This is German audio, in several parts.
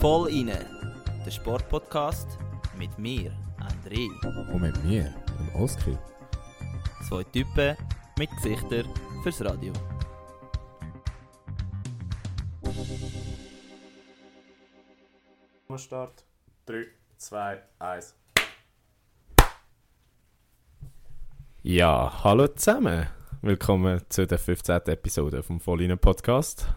Voll inne, der Sportpodcast mit mir, André. Und mit mir, dem Oskar. Zwei Typen mit Gesichtern fürs Radio. Start. 3, 2, 1. Ja, hallo zusammen. Willkommen zu der 15. Episode vom Vollinen Podcast.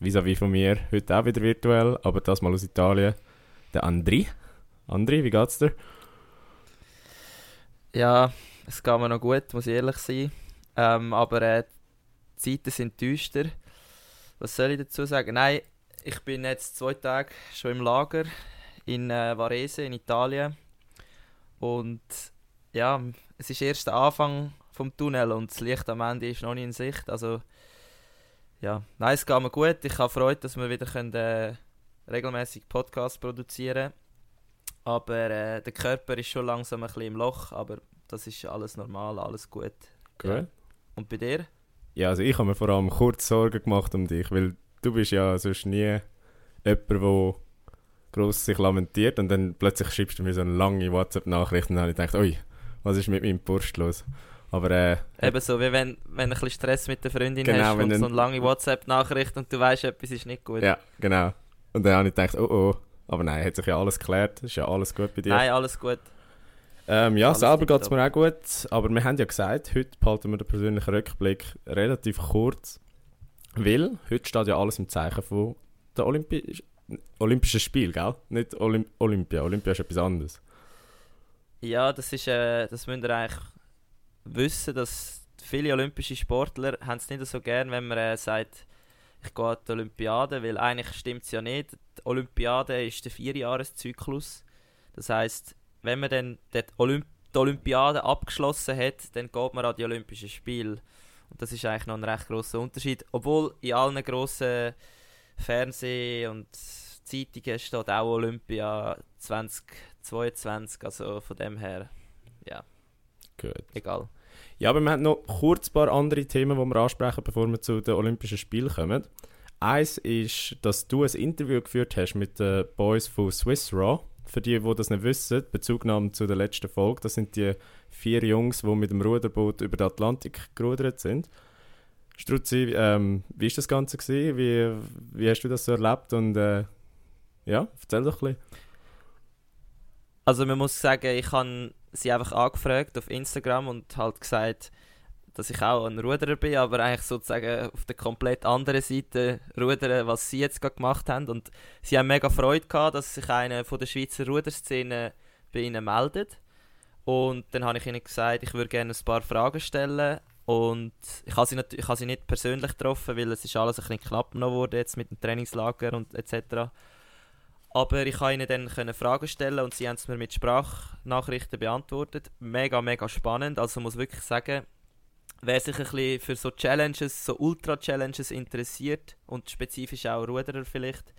Vis-à-vis von mir, heute auch wieder virtuell, aber das mal aus Italien. Der Andri. Andri, wie geht's dir? Ja, es geht mir noch gut, muss ich ehrlich sein. Ähm, aber äh, die Zeiten sind düster. Was soll ich dazu sagen? Nein, ich bin jetzt zwei Tage schon im Lager in äh, Varese in Italien. Und ja, es ist erst der Anfang vom Tunnel und das Licht am Ende ist noch nicht in Sicht. Also ja, nein, es geht mir gut. Ich habe Freude, dass wir wieder können, äh, regelmäßig Podcasts produzieren Aber äh, der Körper ist schon langsam ein bisschen im Loch, aber das ist alles normal, alles gut. Gut. Ja. Und bei dir? Ja, also ich habe mir vor allem kurz Sorgen gemacht um dich, weil du bist ja sonst nie jemand, der gross sich lamentiert und dann plötzlich schreibst du mir so eine lange WhatsApp-Nachricht und dann habe ich gedacht, ui, was ist mit meinem Burst los? Aber äh, Eben so, wie wenn, wenn du ein bisschen Stress mit der Freundin Genau, hast und so eine lange WhatsApp-Nachricht und du weißt, etwas ist nicht gut. ja, genau. Und dann habe ich gedacht, oh oh. Aber nein, hat sich ja alles geklärt, ist ja alles gut bei dir. Nein, alles gut. Ähm, ja, Alles selber geht es mir auch gut, aber wir haben ja gesagt, heute behalten wir den persönlichen Rückblick relativ kurz, weil heute steht ja alles im Zeichen von der Olympi Olympischen Spiel, gell? Nicht Olymp Olympia, Olympia ist etwas anderes. Ja, das ist, äh, das müsst ihr eigentlich wissen, dass viele olympische Sportler es nicht so gern, wenn man äh, sagt, ich gehe an die Olympiade, weil eigentlich stimmt es ja nicht. Die Olympiade ist der Vierjahreszyklus. Das heißt, wenn man dann die, Olymp die Olympiade abgeschlossen hat, dann geht man an die Olympischen Spiele. Und das ist eigentlich noch ein recht großer Unterschied. Obwohl in allen grossen Fernseh- und Zeitungen steht auch Olympia 2022. Also von dem her, Gut. egal. Ja, aber wir haben noch kurz ein paar andere Themen, die wir ansprechen, bevor wir zu den Olympischen Spielen kommen. Eins ist, dass du ein Interview geführt hast mit den Boys von Swiss Raw. Für die, die das nicht wissen, Bezugnahme zu der letzten Folge, das sind die vier Jungs, die mit dem Ruderboot über den Atlantik gerudert sind. Struzzi, ähm, wie war das Ganze? Gewesen? Wie, wie hast du das so erlebt? Und äh, ja, erzähl doch ein bisschen. Also man muss sagen, ich habe sie einfach angefragt auf Instagram und halt gesagt, dass ich auch ein Ruderer bin, aber eigentlich sozusagen auf der komplett anderen Seite rudern, was sie jetzt gerade gemacht haben. Und sie haben mega Freude gehabt, dass sich einer von der Schweizer Ruderszene bei ihnen meldet. Und dann habe ich ihnen gesagt, ich würde gerne ein paar Fragen stellen. Und ich habe sie, nat- ich habe sie nicht persönlich getroffen, weil es ist alles ein bisschen knapp noch wurde jetzt mit dem Trainingslager und etc. Aber ich konnte ihnen dann können Fragen stellen und sie haben es mir mit Sprachnachrichten beantwortet. Mega, mega spannend. Also muss wirklich sagen, wer sich ein bisschen für so Challenges, so Ultra-Challenges interessiert und spezifisch auch Ruderer vielleicht,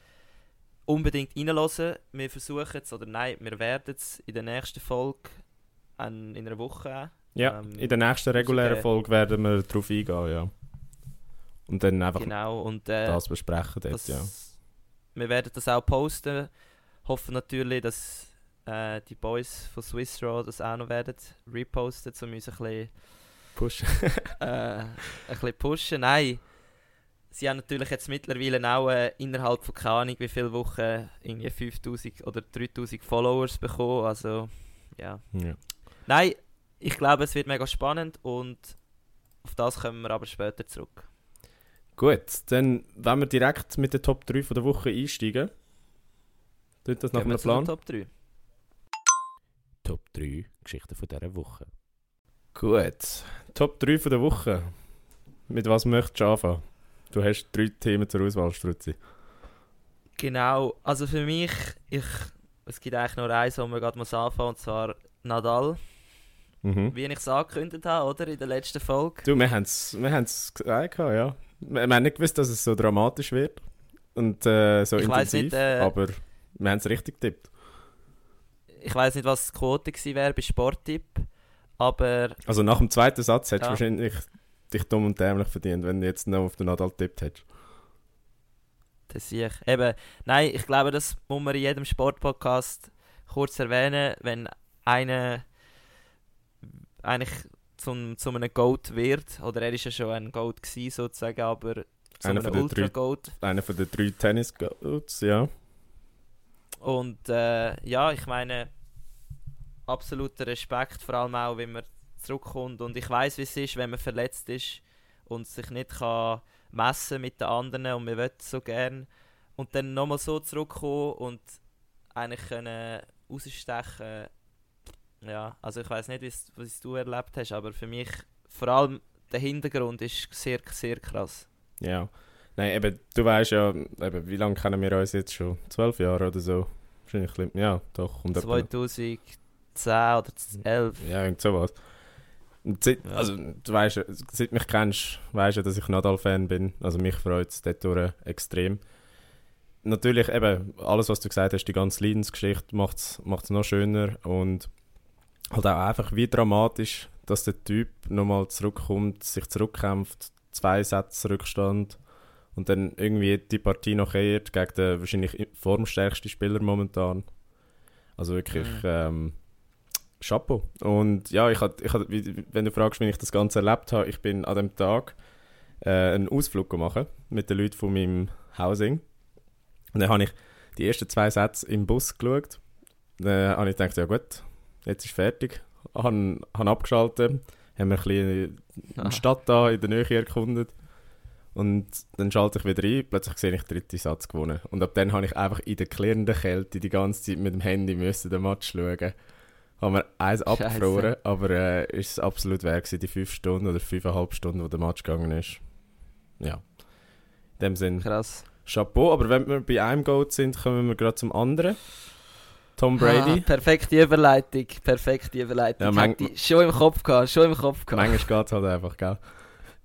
unbedingt reinhören. Wir versuchen es, oder nein, wir werden es in der nächsten Folge in einer Woche Ja, Ähm, in der nächsten regulären okay. Folge werden wir darauf eingehen, ja. Und dann einfach Genau, und äh, das besprechen dort, das, ja. Wir werden das auch posten. Hoffen natürlich, dass äh, die Boys von Swiss Raw das auch noch werden reposten, um uns ein bisschen, Push. äh, ein bisschen pushen. Nein, sie haben natürlich jetzt mittlerweile auch äh, innerhalb von keine Ahnung wie viele Wochen irgendwie 5000 oder 3000 Followers bekommen. Also, ja. ja. Nein, ich glaube, es wird mega spannend und auf das kommen wir aber später zurück. Gut, dann wenn wir direkt mit den Top 3 von der Woche einsteigen. Tut das nach einem Plan? Top 3. Top 3 Geschichten von dieser Woche. Gut, Top 3 von der Woche. Mit was möchtest du anfangen? Du hast drei Themen zur Auswahl, Struzzi. Genau, also für mich, ich, es gibt eigentlich nur eins, wo wir gerade muss anfangen, und zwar Nadal. Mhm. Wie ich es angekündigt habe, oder? In der letzten Folge. Du, wir haben es wir haben's gesagt, ja. Wir, haben nicht gewusst, dass es so dramatisch wird und äh, so Ich intensiv, nicht, äh, aber wir haben es richtig getippt. Ich weiß nicht, was die Quote gewesen wäre bei Sporttipp, aber Also nach dem zweiten Satz hättest du Ja. wahrscheinlich dich dumm und dämlich verdient, wenn du jetzt noch auf den Nadal tippt hättest. Das sehe ich. Eben, nein, ich glaube, das muss man in jedem Sportpodcast kurz erwähnen, wenn einer eigentlich zum, zu einem Goat wird, oder er ist ja schon ein Goat gewesen, sozusagen, aber zu Einer einem drei- Ultra-Goat. Einer von den drei Tennis-Goats, ja. Und äh, ja, ich meine, absoluter Respekt, vor allem auch, wenn man zurückkommt. Und ich weiß, wie es ist, wenn man verletzt ist und sich nicht kann messen mit den anderen und man will so gern. Und dann nochmal so zurückkommen und eigentlich können rausstechen. Ja, also ich weiß nicht, was du erlebt hast, aber für mich vor allem der Hintergrund ist sehr, sehr krass. Ja. Nein, eben, du weißt ja, eben, wie lange kennen wir uns jetzt schon? Zwölf Jahre oder so? Wahrscheinlich, ja, doch. Etwa- 2010 oder 2011. Ja, irgend sowas. Seit. Also, du weißt, seit mich kennst, weißt du, dass ich Nadal-Fan bin. Also, mich freut es dort durch extrem. Natürlich, eben, alles, was du gesagt hast, die ganze Leidensgeschichte macht es noch schöner und halt auch einfach wie dramatisch, dass der Typ nochmal zurückkommt, sich zurückkämpft, zwei Sätze Rückstand und dann irgendwie die Partie noch kehrt gegen den wahrscheinlich formstärksten Spieler momentan. Also wirklich, Mhm. ähm, Chapeau. Und ja, ich hatte, ich wie- wenn du fragst, wie ich das Ganze erlebt habe, ich bin an dem Tag äh, einen Ausflug gemacht mit den Leuten von meinem Housing. Und dann habe ich die ersten zwei Sätze im Bus geschaut. Dann habe ich gedacht, ja gut, jetzt ist fertig. Habe, habe abgeschaltet, haben wir ein bisschen Ah. eine Stadt da in der Nähe erkundet. Und dann schalte ich wieder ein, plötzlich sehe ich den dritten Satz gewonnen. Und ab dann habe ich einfach in der klirrenden Kälte die ganze Zeit mit dem Handy müssen den Match schauen. Haben wir eins abgefroren, aber äh, ist es absolut wert gewesen, die fünf Stunden oder fünfeinhalb Stunden, wo der Match gegangen ist. Ja. In dem Sinn, Krass. Chapeau. Aber wenn wir bei einem Goat sind, kommen wir gerade zum anderen. Tom Ah, Brady. perfekte Überleitung, perfekte Überleitung. Ja, man- schon im Kopf gehabt, schon im Kopf gehabt. Manchmal geht es halt einfach, gell?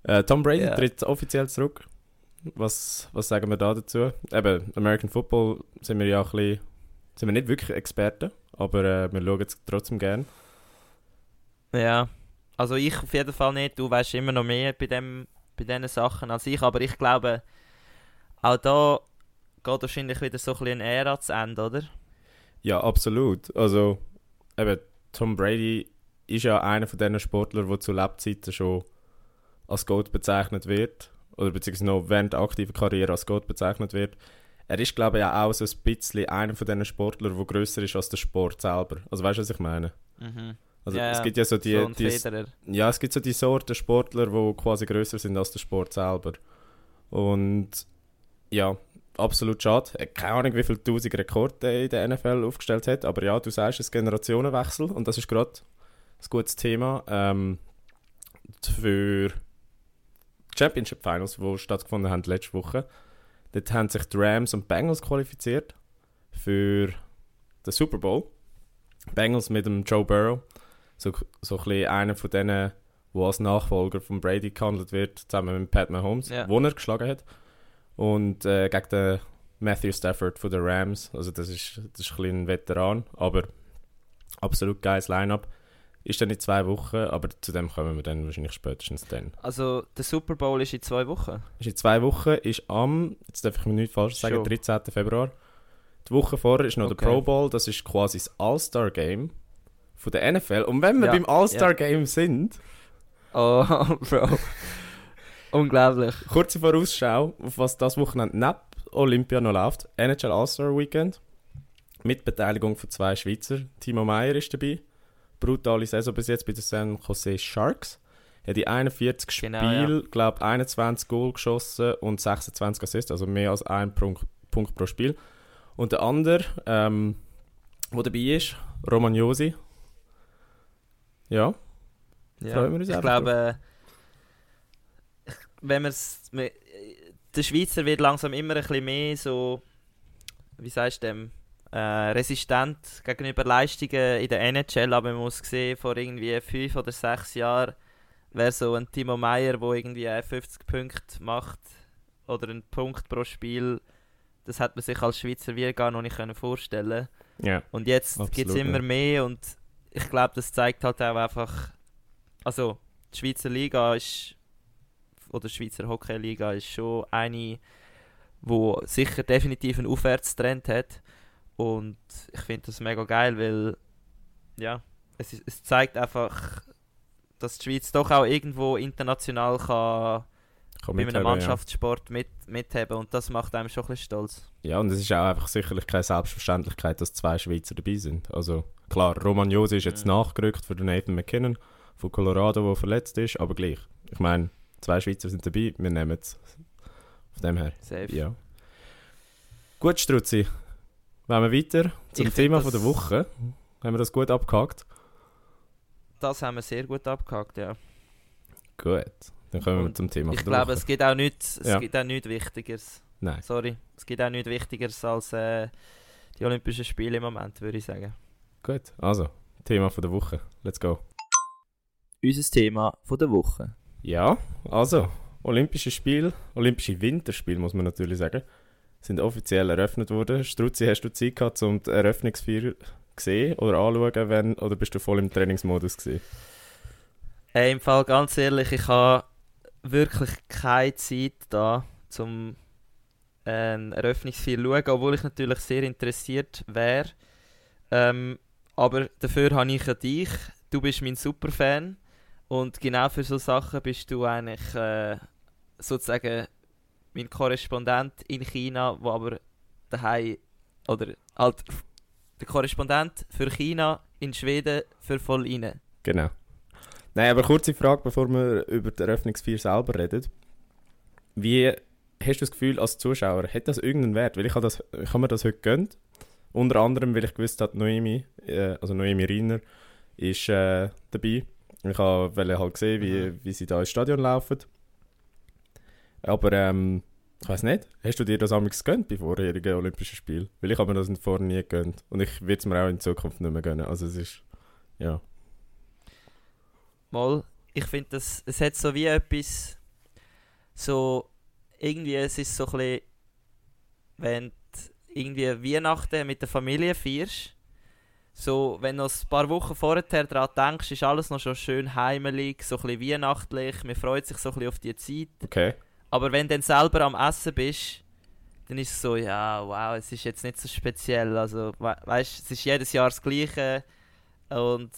Äh, Tom Brady Ja. tritt offiziell zurück. Was, was sagen wir da dazu? Eben, American Football sind wir ja ein bisschen, sind wir nicht wirklich Experten, aber äh, wir schauen es trotzdem gern. Ja, also ich auf jeden Fall nicht. Du weißt immer noch mehr bei, dem, bei diesen Sachen als ich, aber ich glaube, auch da geht wahrscheinlich wieder so ein bisschen eine Ära zu Ende, oder? Ja, absolut. Also, eben, Tom Brady ist ja einer von diesen Sportlern, der zu Lebzeiten schon als Goat bezeichnet wird. Oder beziehungsweise noch während der aktiven Karriere als Goat bezeichnet wird. Er ist, glaube ich, ja auch so ein bisschen einer von diesen Sportlern, der grösser ist als der Sport selber. Also, weißt du, was ich meine? Mhm. Also, Ja, es gibt ja so die, so die ja, es gibt so die Sorte Sportler, die quasi größer sind als der Sport selber. Und ja, absolut schade. Äh, Keine Ahnung, wie viele tausend Rekorde in der NFL aufgestellt hat, aber ja, du sagst, es ist Generationenwechsel und das ist gerade ein gutes Thema ähm, für die Championship Finals, die stattgefunden haben letzte Woche. Dort haben sich die Rams und Bengals qualifiziert für den Super Bowl. Bengals mit dem Joe Burrow so, so ein bisschen einer von denen, der als Nachfolger von Brady gehandelt wird, zusammen mit Pat Mahomes, Ja. wo er geschlagen hat. Und äh, gegen den Matthew Stafford von den Rams. Also das ist, das ist ein, ein Veteran, aber absolut geiles Line-Up. Ist dann in zwei Wochen, aber zu dem kommen wir dann wahrscheinlich spätestens dann. Also der Super Bowl ist in zwei Wochen. Ist in zwei Wochen, ist am, jetzt darf ich mir nicht falsch sagen, Schon. 13. Februar. Die Woche vorher ist noch Okay. der Pro Bowl, das ist quasi das All-Star-Game von der NFL. Und wenn wir Ja, beim All-Star-Game sind, Oh, Bro. Unglaublich. kurze Vorausschau, auf was das Wochenende neben Olympia noch läuft. NHL All-Star Weekend. Mit Beteiligung von zwei Schweizer. Timo Meyer ist dabei. Brutale Saison bis jetzt bei den San Jose Sharks. Hat in 41 Genau, Spielen, glaube 21 Goal geschossen und 26 Assists, also mehr als ein Punkt, Punkt pro Spiel. Und der andere, ähm, der dabei ist, Roman Josi. Ja, Ja. Freuen wir uns ich glaube, ich- wenn man's, me- der Schweizer wird langsam immer ein bisschen mehr so, wie sagst du dem, äh, resistent gegenüber Leistungen in der NHL, aber man muss sehen, vor irgendwie fünf oder sechs Jahren wäre so ein Timo Meyer, der irgendwie äh, 50 Punkte macht oder einen Punkt pro Spiel, das hat man sich als Schweizer wie gar noch nicht können vorstellen ja. und jetzt gibt es immer mehr und ich glaube, das zeigt halt auch einfach, also die Schweizer Liga ist oder Schweizer Hockeyliga ist schon eine, wo sicher definitiv einen Aufwärtstrend hat. Und ich finde das mega geil, weil ja, es, ist, es zeigt einfach, dass die Schweiz doch auch irgendwo international kann Kann bei einem Mannschaftssport mit, mitheben und das macht einem schon ein bisschen stolz. Ja. ja, und es ist auch einfach sicherlich keine Selbstverständlichkeit, dass zwei Schweizer dabei sind. Also klar, Roman Josi ist jetzt Mhm. nachgerückt für den Nathan McKinnon von Colorado, der verletzt ist, aber gleich. Ich meine, zwei Schweizer sind dabei, wir nehmen es. Von dem her, Safe. ja. Gut, Struzzi. Wollen wir weiter zum Ich Thema von der Woche? Haben wir das gut abgehakt? Das haben wir sehr gut abgehakt, ja. Gut. Dann kommen wir Und zum Thema Ich von der glaube, Woche. es gibt auch nichts, es Ja. gibt auch nichts Wichtigeres. Nein. Sorry, es gibt auch nichts Wichtigeres als äh, die Olympischen Spiele im Moment, würde ich sagen. Gut, also, Thema von der Woche. Let's go. Unser Thema von der Woche. Ja, also, Olympische Spiele, Olympische Winterspiele muss man natürlich sagen, sind offiziell eröffnet worden. Struzzi, hast du Zeit gehabt, um die Eröffnungsfeier sehen oder anschauen, wenn, oder bist du voll im Trainingsmodus gewesen? Hey, Im Fall ganz ehrlich, ich habe wirklich keine Zeit da, zum ein Eröffnungsfeier zu schauen, obwohl ich natürlich sehr interessiert wäre. Ähm, aber dafür habe ich ja dich. Du bist mein Superfan. Und genau für so Sachen bist du eigentlich äh, sozusagen mein Korrespondent in China, wo aber daheim oder halt der Korrespondent für China in Schweden für voll rein. Genau. Nein, aber kurze Frage, bevor wir über die Eröffnungsfeier selber reden. Wie hast du das Gefühl als Zuschauer, hat das irgendeinen Wert? Weil ich habe, das, ich habe mir das heute gönnt. Unter anderem, weil ich gewusst habe, Noemi, äh, also Noemi Reiner, ist äh, dabei. Ich habe wollte halt gesehen, wie, Mhm. wie sie da ins Stadion laufen. Aber ähm, ich weiß nicht, hast du dir das amigs gegönnt bei vorherigen Olympischen Spielen? Weil ich habe mir das vorher nie gegönnt. Und ich würde es mir auch in Zukunft nicht mehr gönnen. Also es ist, ja. Mal, ich finde, das- es hat so wie etwas, so, irgendwie, es ist so ein bisschen, wenn du irgendwie Weihnachten mit der Familie feierst, so, wenn du ein paar Wochen vorher daran denkst, ist alles noch schon schön heimelig, so ein bisschen weihnachtlich, man freut sich so ein bisschen auf die Zeit, Okay. aber wenn du dann selber am Essen bist, dann ist es so, ja, wow, es ist jetzt nicht so speziell, also, we weißt, es ist jedes Jahr das Gleiche und,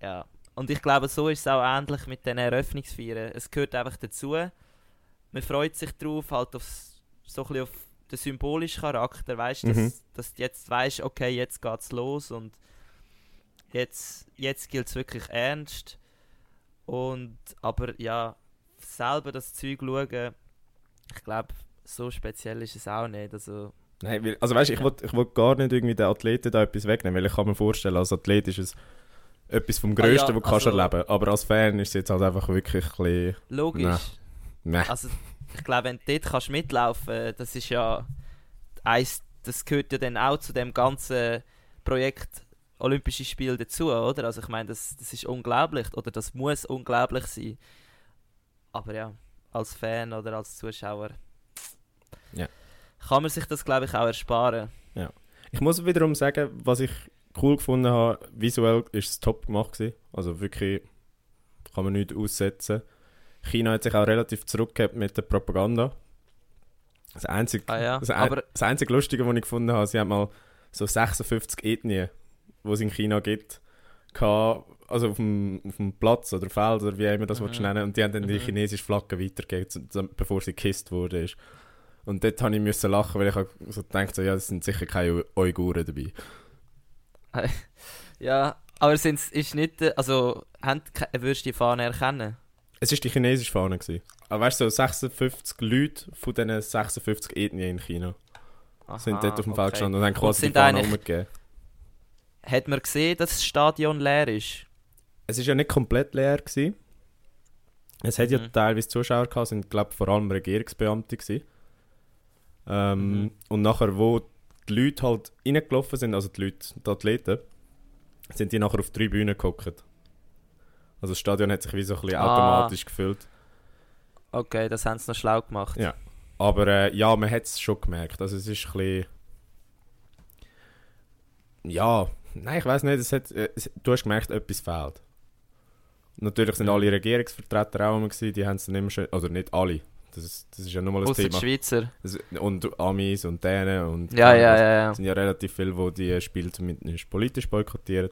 ja, und ich glaube, so ist es auch ähnlich mit den Eröffnungsfeiern. Es gehört einfach dazu. Man freut sich drauf, halt auf, so ein bisschen auf den symbolischen Charakter, weißt du, Mhm. dass, dass du jetzt weißt, okay, jetzt geht's los und jetzt, jetzt gilt es wirklich ernst. Und, aber ja, selber das Zeug schauen, ich glaube, so speziell ist es auch nicht. Also, Nein, weil, also weißt du, ich will, ich will gar nicht irgendwie den Athleten da etwas wegnehmen, weil ich kann mir vorstellen, als Athlet ist es etwas vom Ah Größten, ja, was du kannst also- erleben Aber als Fan ist es jetzt halt einfach wirklich ein bisschen... logisch. Nein. Also, ich glaube, wenn du dort kannst mitlaufen das ist ja. Eins, das gehört ja dann auch zu dem ganzen Projekt Olympische Spiele dazu, oder? Also, ich meine, das, das ist unglaublich, oder das muss unglaublich sein. Aber ja, als Fan oder als Zuschauer. Ja. Kann man sich das, glaube ich, auch ersparen. Ich muss wiederum sagen, was ich cool gefunden habe, visuell ist es top gemacht gewesen. Also wirklich kann man nichts aussetzen. China hat sich auch relativ zurückgehabt mit der Propaganda. Das einzige, Ah ja, das, ein- das einzige Lustige, was ich gefunden habe, sie haben mal so 56 Ethnien, die es in China gibt, gehabt, also auf dem, auf dem Platz oder Feld oder wie immer das Mhm. nennen und die haben dann die Mhm. chinesische Flagge weitergegeben, bevor sie gekisst wurde. Ist. Und dort habe ich müssen lachen, weil ich so gedacht so, ja, es sind sicher keine Uiguren dabei. ja, aber sind's, ist nicht, äh, also, haben, würdest du die Fahne erkennen? Es war die chinesische Fahne. Gewesen. Aber weißt du, so 56 Leute von diesen 56 Ethnien in China sind Aha, dort auf dem Feld okay. gestanden und haben Und quasi die sind Fahne umgegeben. Hat man gesehen, dass das Stadion leer ist? Es war ja nicht komplett leer. Gewesen. Es hat ja Mhm. teilweise Zuschauer gehabt, sind glaube vor allem Regierungsbeamte gewesen. Ähm, Mhm. Und nachher, wo die Leute halt reingelaufen sind, also die Leute, die Athleten, sind die nachher auf die Tribüne gehockt. Also das Stadion hat sich wie so ein bisschen Ah. automatisch gefüllt. Okay, das haben sie noch schlau gemacht. Ja. Aber äh, ja, man hat es schon gemerkt. Also es ist ein bisschen... Ja, nein, ich weiß nicht, es hat, äh, es, du hast gemerkt, etwas fehlt. Natürlich sind alle Regierungsvertreter auch immer gewesen, die haben es dann immer schön, oder nicht alle, das ist, das ist ja nochmal ein Außer die Thema. Schweizer. Das, und Amis und Dänen und Ja, ja, ja, ja. Es sind ja relativ viele, die die Spiele zumindest politisch boykottieren.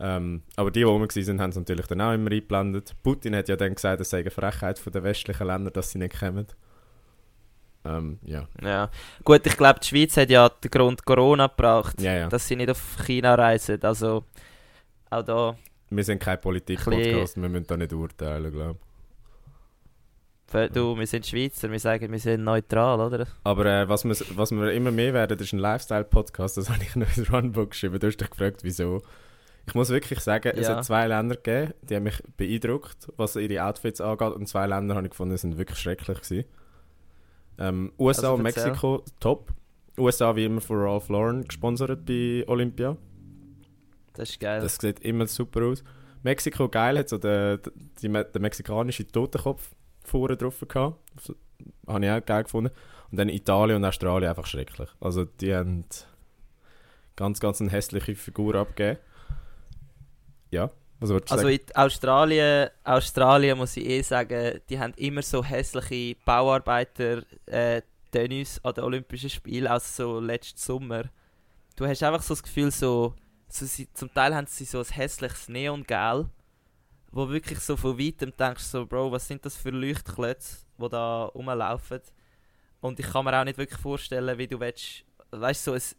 Ähm, aber die, die rum waren, haben es natürlich dann auch immer eingeblendet. Putin hat ja dann gesagt, es sei eine Frechheit von den westlichen Ländern, dass sie nicht kommen. Ähm, ja. Ja. Gut, ich glaube, die Schweiz hat ja den Grund Corona gebracht, Ja, ja. dass sie nicht auf China reisen. Also auch da, Wir sind kein Politik-Podcast, wir müssen da nicht urteilen, glaube ich. du, wir sind Schweizer, wir sagen, wir sind neutral, oder? Aber äh, was, wir, was wir immer mehr werden, ist ein Lifestyle-Podcast. Das habe ich noch ins Runbook geschrieben. Du hast dich gefragt, wieso. Ich muss wirklich sagen, es Ja. hat zwei Länder gegeben, die haben mich beeindruckt, was ihre Outfits angeht. Und zwei Länder habe ich gefunden, die sind wirklich schrecklich gewesen. Ähm, USA Also und. Mexiko, top. USA wie immer von Ralph Lauren gesponsert bei Olympia. Das ist geil. Das sieht immer super aus. Mexiko, geil, hat so den, den, den mexikanischen Totenkopf vorne drauf gehabt. Habe ich auch geil gefunden. Und dann Italien und Australien einfach schrecklich. Also die haben ganz, ganz eine hässliche Figur abgegeben. Ja, was wolltest du Also sagen? in Australien, Australien muss ich eh sagen, die haben immer so hässliche Bauarbeiter äh, Tennis an den Olympischen Spielen, also so letzten Sommer. Du hast einfach so das Gefühl, so, so sie, zum Teil haben sie so ein hässliches Neongel, wo wirklich so von weitem denkst, so Bro, was sind das für Leuchtklötze, die da rumlaufen. Und ich kann mir auch nicht wirklich vorstellen, wie du willst, weißt du, so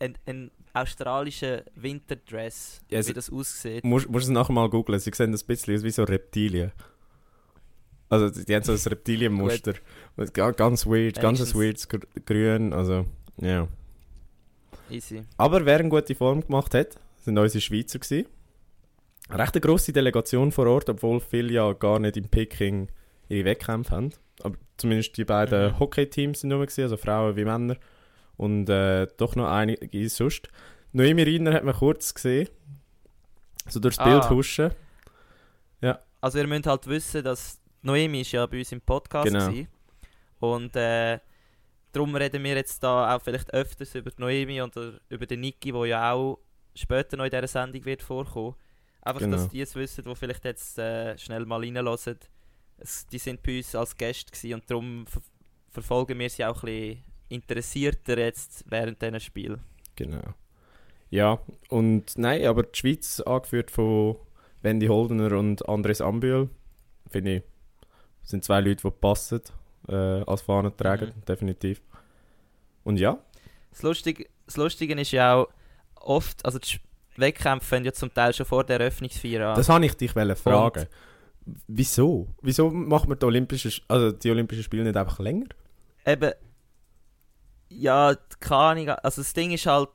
ein, ein, ein australischer Winterdress, Ja, es- wie das aussieht. Musst, musst es nachher mal googeln. Sie sehen das ein bisschen aus wie so Reptilien. Also die, haben so ein Reptilienmuster. Ga- ganz weird, ganz ein Wenigstens- weirdes Gr- Grün. Also, ja. Easy. Aber wer eine gute Form gemacht hat, sind unsere Schweizer gewesen. Eine recht grosse Delegation vor Ort, obwohl viele ja gar nicht in Peking ihre Wettkämpfe haben. Aber zumindest die beiden Mhm. Hockey-Teams sind nur gewesen, also Frauen wie Männer. Und äh, doch noch einige sonst. Noemi Reiner hat man kurz gesehen. So durchs Ah. Bild huschen. Also ihr müsst halt wissen, dass Noemi ist ja bei uns im Podcast Genau. gewesen. und äh, darum reden wir jetzt da auch vielleicht öfters über Noemi oder über den Niki, wo ja auch später noch in dieser Sendung wird vorkommen. Einfach, Genau. dass die es wissen, die vielleicht jetzt äh, schnell mal reinhören. Die sind bei uns als Gäste und darum ver verfolgen wir sie auch ein bisschen interessierter jetzt während diesen Spiel. Genau. Ja, und nein, aber die Schweiz, angeführt von Wendy Holdener und Andres Ambühl, finde ich, sind zwei Leute, die passen äh, als Fahnenträger, Mhm. definitiv. Und ja, Das Lustige, das Lustige ist ja auch oft, also die Wettkämpfe fangen ja zum Teil schon vor der Eröffnungsfeier an. das habe ich dich fragen. Wieso? Wieso macht man die Olympischen, Sch- also die Olympischen Spiele nicht einfach länger? Eben, ja, keine Ahnung, also das Ding ist halt,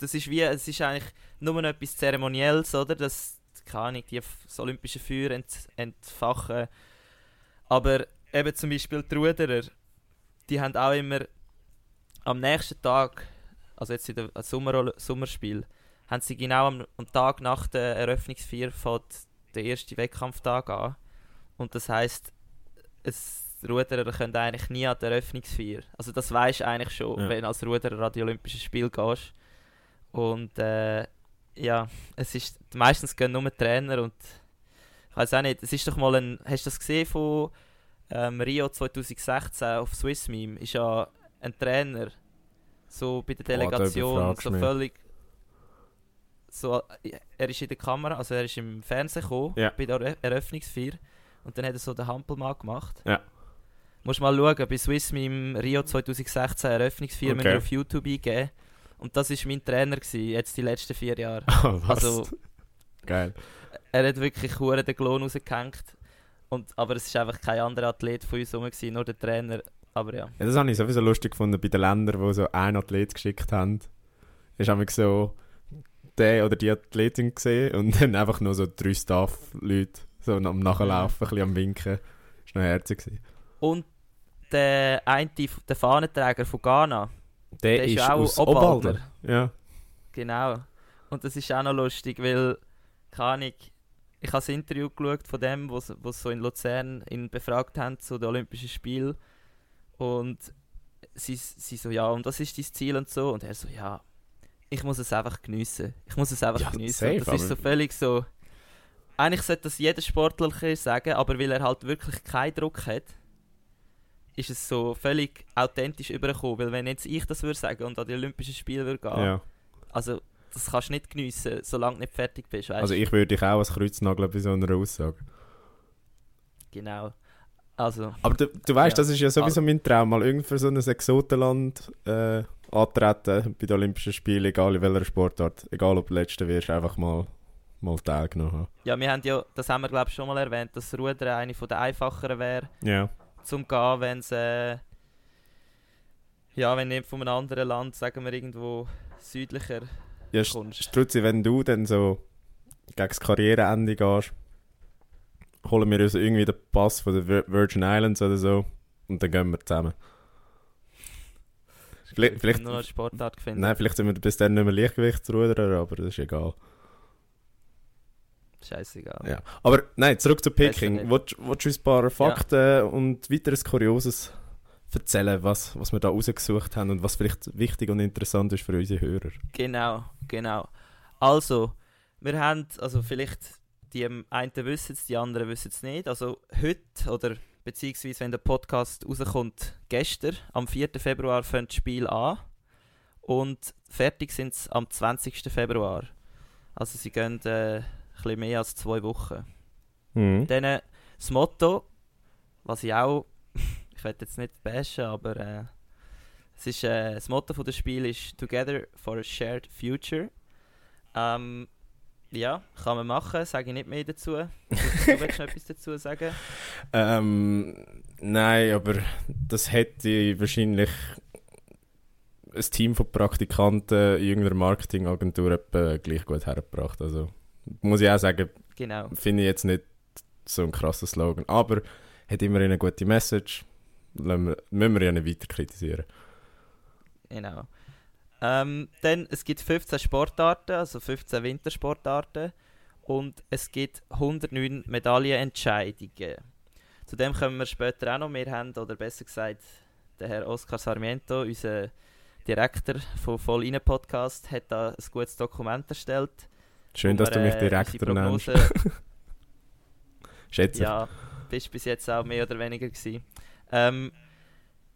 das ist wie, es ist eigentlich nur noch etwas Zeremonielles, oder? Das, keine Ahnung, die, das olympische Feuer ent, entfachen. Aber eben zum Beispiel die Ruderer, die haben auch immer am nächsten Tag, also jetzt in der Sommer, Sommerspiel, haben sie genau am, am Tag nach der Eröffnungsfeier fängt der erste Wettkampftag an. Und das heisst, es, Ruderer können eigentlich nie an der Eröffnungsfeier. Also das weisst du eigentlich schon, Ja. wenn du als Ruderer an die Olympischen Spiele gehst. Und äh, ja, es ist, meistens gehen nur Trainer und ich weiß auch nicht, es ist doch mal ein, hast du das gesehen von ähm, Rio 2016 auf Swiss Meme, ist ja ein Trainer so bei der Delegation überfragst so mich. völlig so, er ist in der Kamera, also er ist im Fernsehen gekommen, Ja. bei der Erö- Eröffnungsfeier und dann hat er so den Hampelmann gemacht. Ja. Musst mal schauen, bei Swiss Meme Rio 2016 Eröffnungsfeier, Okay. müsst ihr auf YouTube eingeben. Und das war mein Trainer, gewesen, jetzt die letzten vier Jahre. was? Also, Geil. er hat wirklich hure den Klon rausgehängt. Und, aber es war einfach kein anderer Athlet von uns herum, gewesen, nur der Trainer. Aber ja. Ja, das habe ich sowieso lustig gefunden bei den Ländern, die so einen Athlet geschickt haben. Ist einfach so der oder die Athletin gesehen und dann einfach nur so drei Staff-Leute so am Nachlaufen, ein bisschen am Winken. Das war noch herzig. Und der eine, der Fahnenträger von Ghana, Der, Der ist ist auch aus Obwaldner. Obwalden. Ja. genau. Und das ist auch noch lustig, weil, keine Ahnung, ich habe das Interview geschaut von dem, sie so in Luzern ihn befragt haben zu den Olympischen Spielen. Und sie, sie so, ja, und was ist dein Ziel und so? Und er so, ja, ich muss es einfach geniessen. Ich muss es einfach Ja, geniessen. safe, das ist so völlig so, eigentlich sollte das jeder Sportler sagen, aber weil er halt wirklich keinen Druck hat, ist es so völlig authentisch übergekommen. Weil wenn jetzt ich das würde sagen und an die Olympischen Spiele würde gehen, Ja. also das kannst du nicht geniessen, solange du nicht fertig bist. Weißt? Also ich würde dich auch als Kreuz nageln bei so einer Aussage. Genau. Also, Aber du, du weißt, Ja. das ist ja sowieso mein Traum, mal irgendwie für so ein Exotenland äh, antreten bei den Olympischen Spielen, egal in welcher Sportart. Egal ob du Letzter wirst, einfach mal, mal teilgenommen haben. ja, wir haben ja, das haben wir glaube ich schon mal erwähnt, dass Rudern eine von der einfacheren wäre, Ja. Zum gehen, wenn es äh, ja, wenn nicht von einem anderen Land, sagen wir irgendwo südlicher Ja, kommst. Strutzi, wenn du dann so gegen das Karriereende gehst, holen wir uns irgendwie den Pass von den Vir- Virgin Islands oder so und dann gehen wir zusammen. Vielleicht, vielleicht, nur eine Sportart gefunden. nein, vielleicht sind wir bis dann nicht mehr Leichtgewichtsruderer, aber das ist egal. Scheißegal. Ja. Aber nein, zurück zu Peking. Willst willst du uns ein paar Fakten und weiteres Kurioses erzählen, was, was wir da rausgesucht haben und was vielleicht wichtig und interessant ist für unsere Hörer? Genau, genau. Also, wir haben, also vielleicht die einen wissen es, die anderen wissen es nicht. Also heute oder beziehungsweise wenn der Podcast rauskommt, gestern, am 4. Februar fängt das Spiel an und fertig sind sie am 20. Februar. Also sie gehen äh, bisschen mehr als zwei Wochen. Mhm. Dann äh, das Motto, was ich auch, ich werde jetzt nicht bashen, aber äh, es ist, äh, das Motto von des Spiel ist Together for a Shared Future. Ähm, ja, kann man machen, sage ich nicht mehr dazu. Du, du willst noch etwas dazu sagen? Ähm, nein, aber das hätte wahrscheinlich ein Team von Praktikanten in irgendeiner Marketingagentur gleich gut hergebracht. Also muss ich auch sagen, Genau. finde ich jetzt nicht so ein krasser Slogan. Aber hat immerhin eine gute Message. Müssen wir ja nicht weiter kritisieren. Genau. Ähm, dann, es gibt 15 Sportarten, also 15 Wintersportarten und es gibt 109 Medaillenentscheidungen. Zu dem kommen wir später auch noch. Wir haben, oder besser gesagt, der Herr Oscar Sarmiento, unser Direktor von Voll Inne Podcast, hat da ein gutes Dokument erstellt. Schön, dass du mich äh, Direktor unsere nennst. Schätze. Ja, bist bis jetzt auch mehr oder weniger gewesen. Ähm,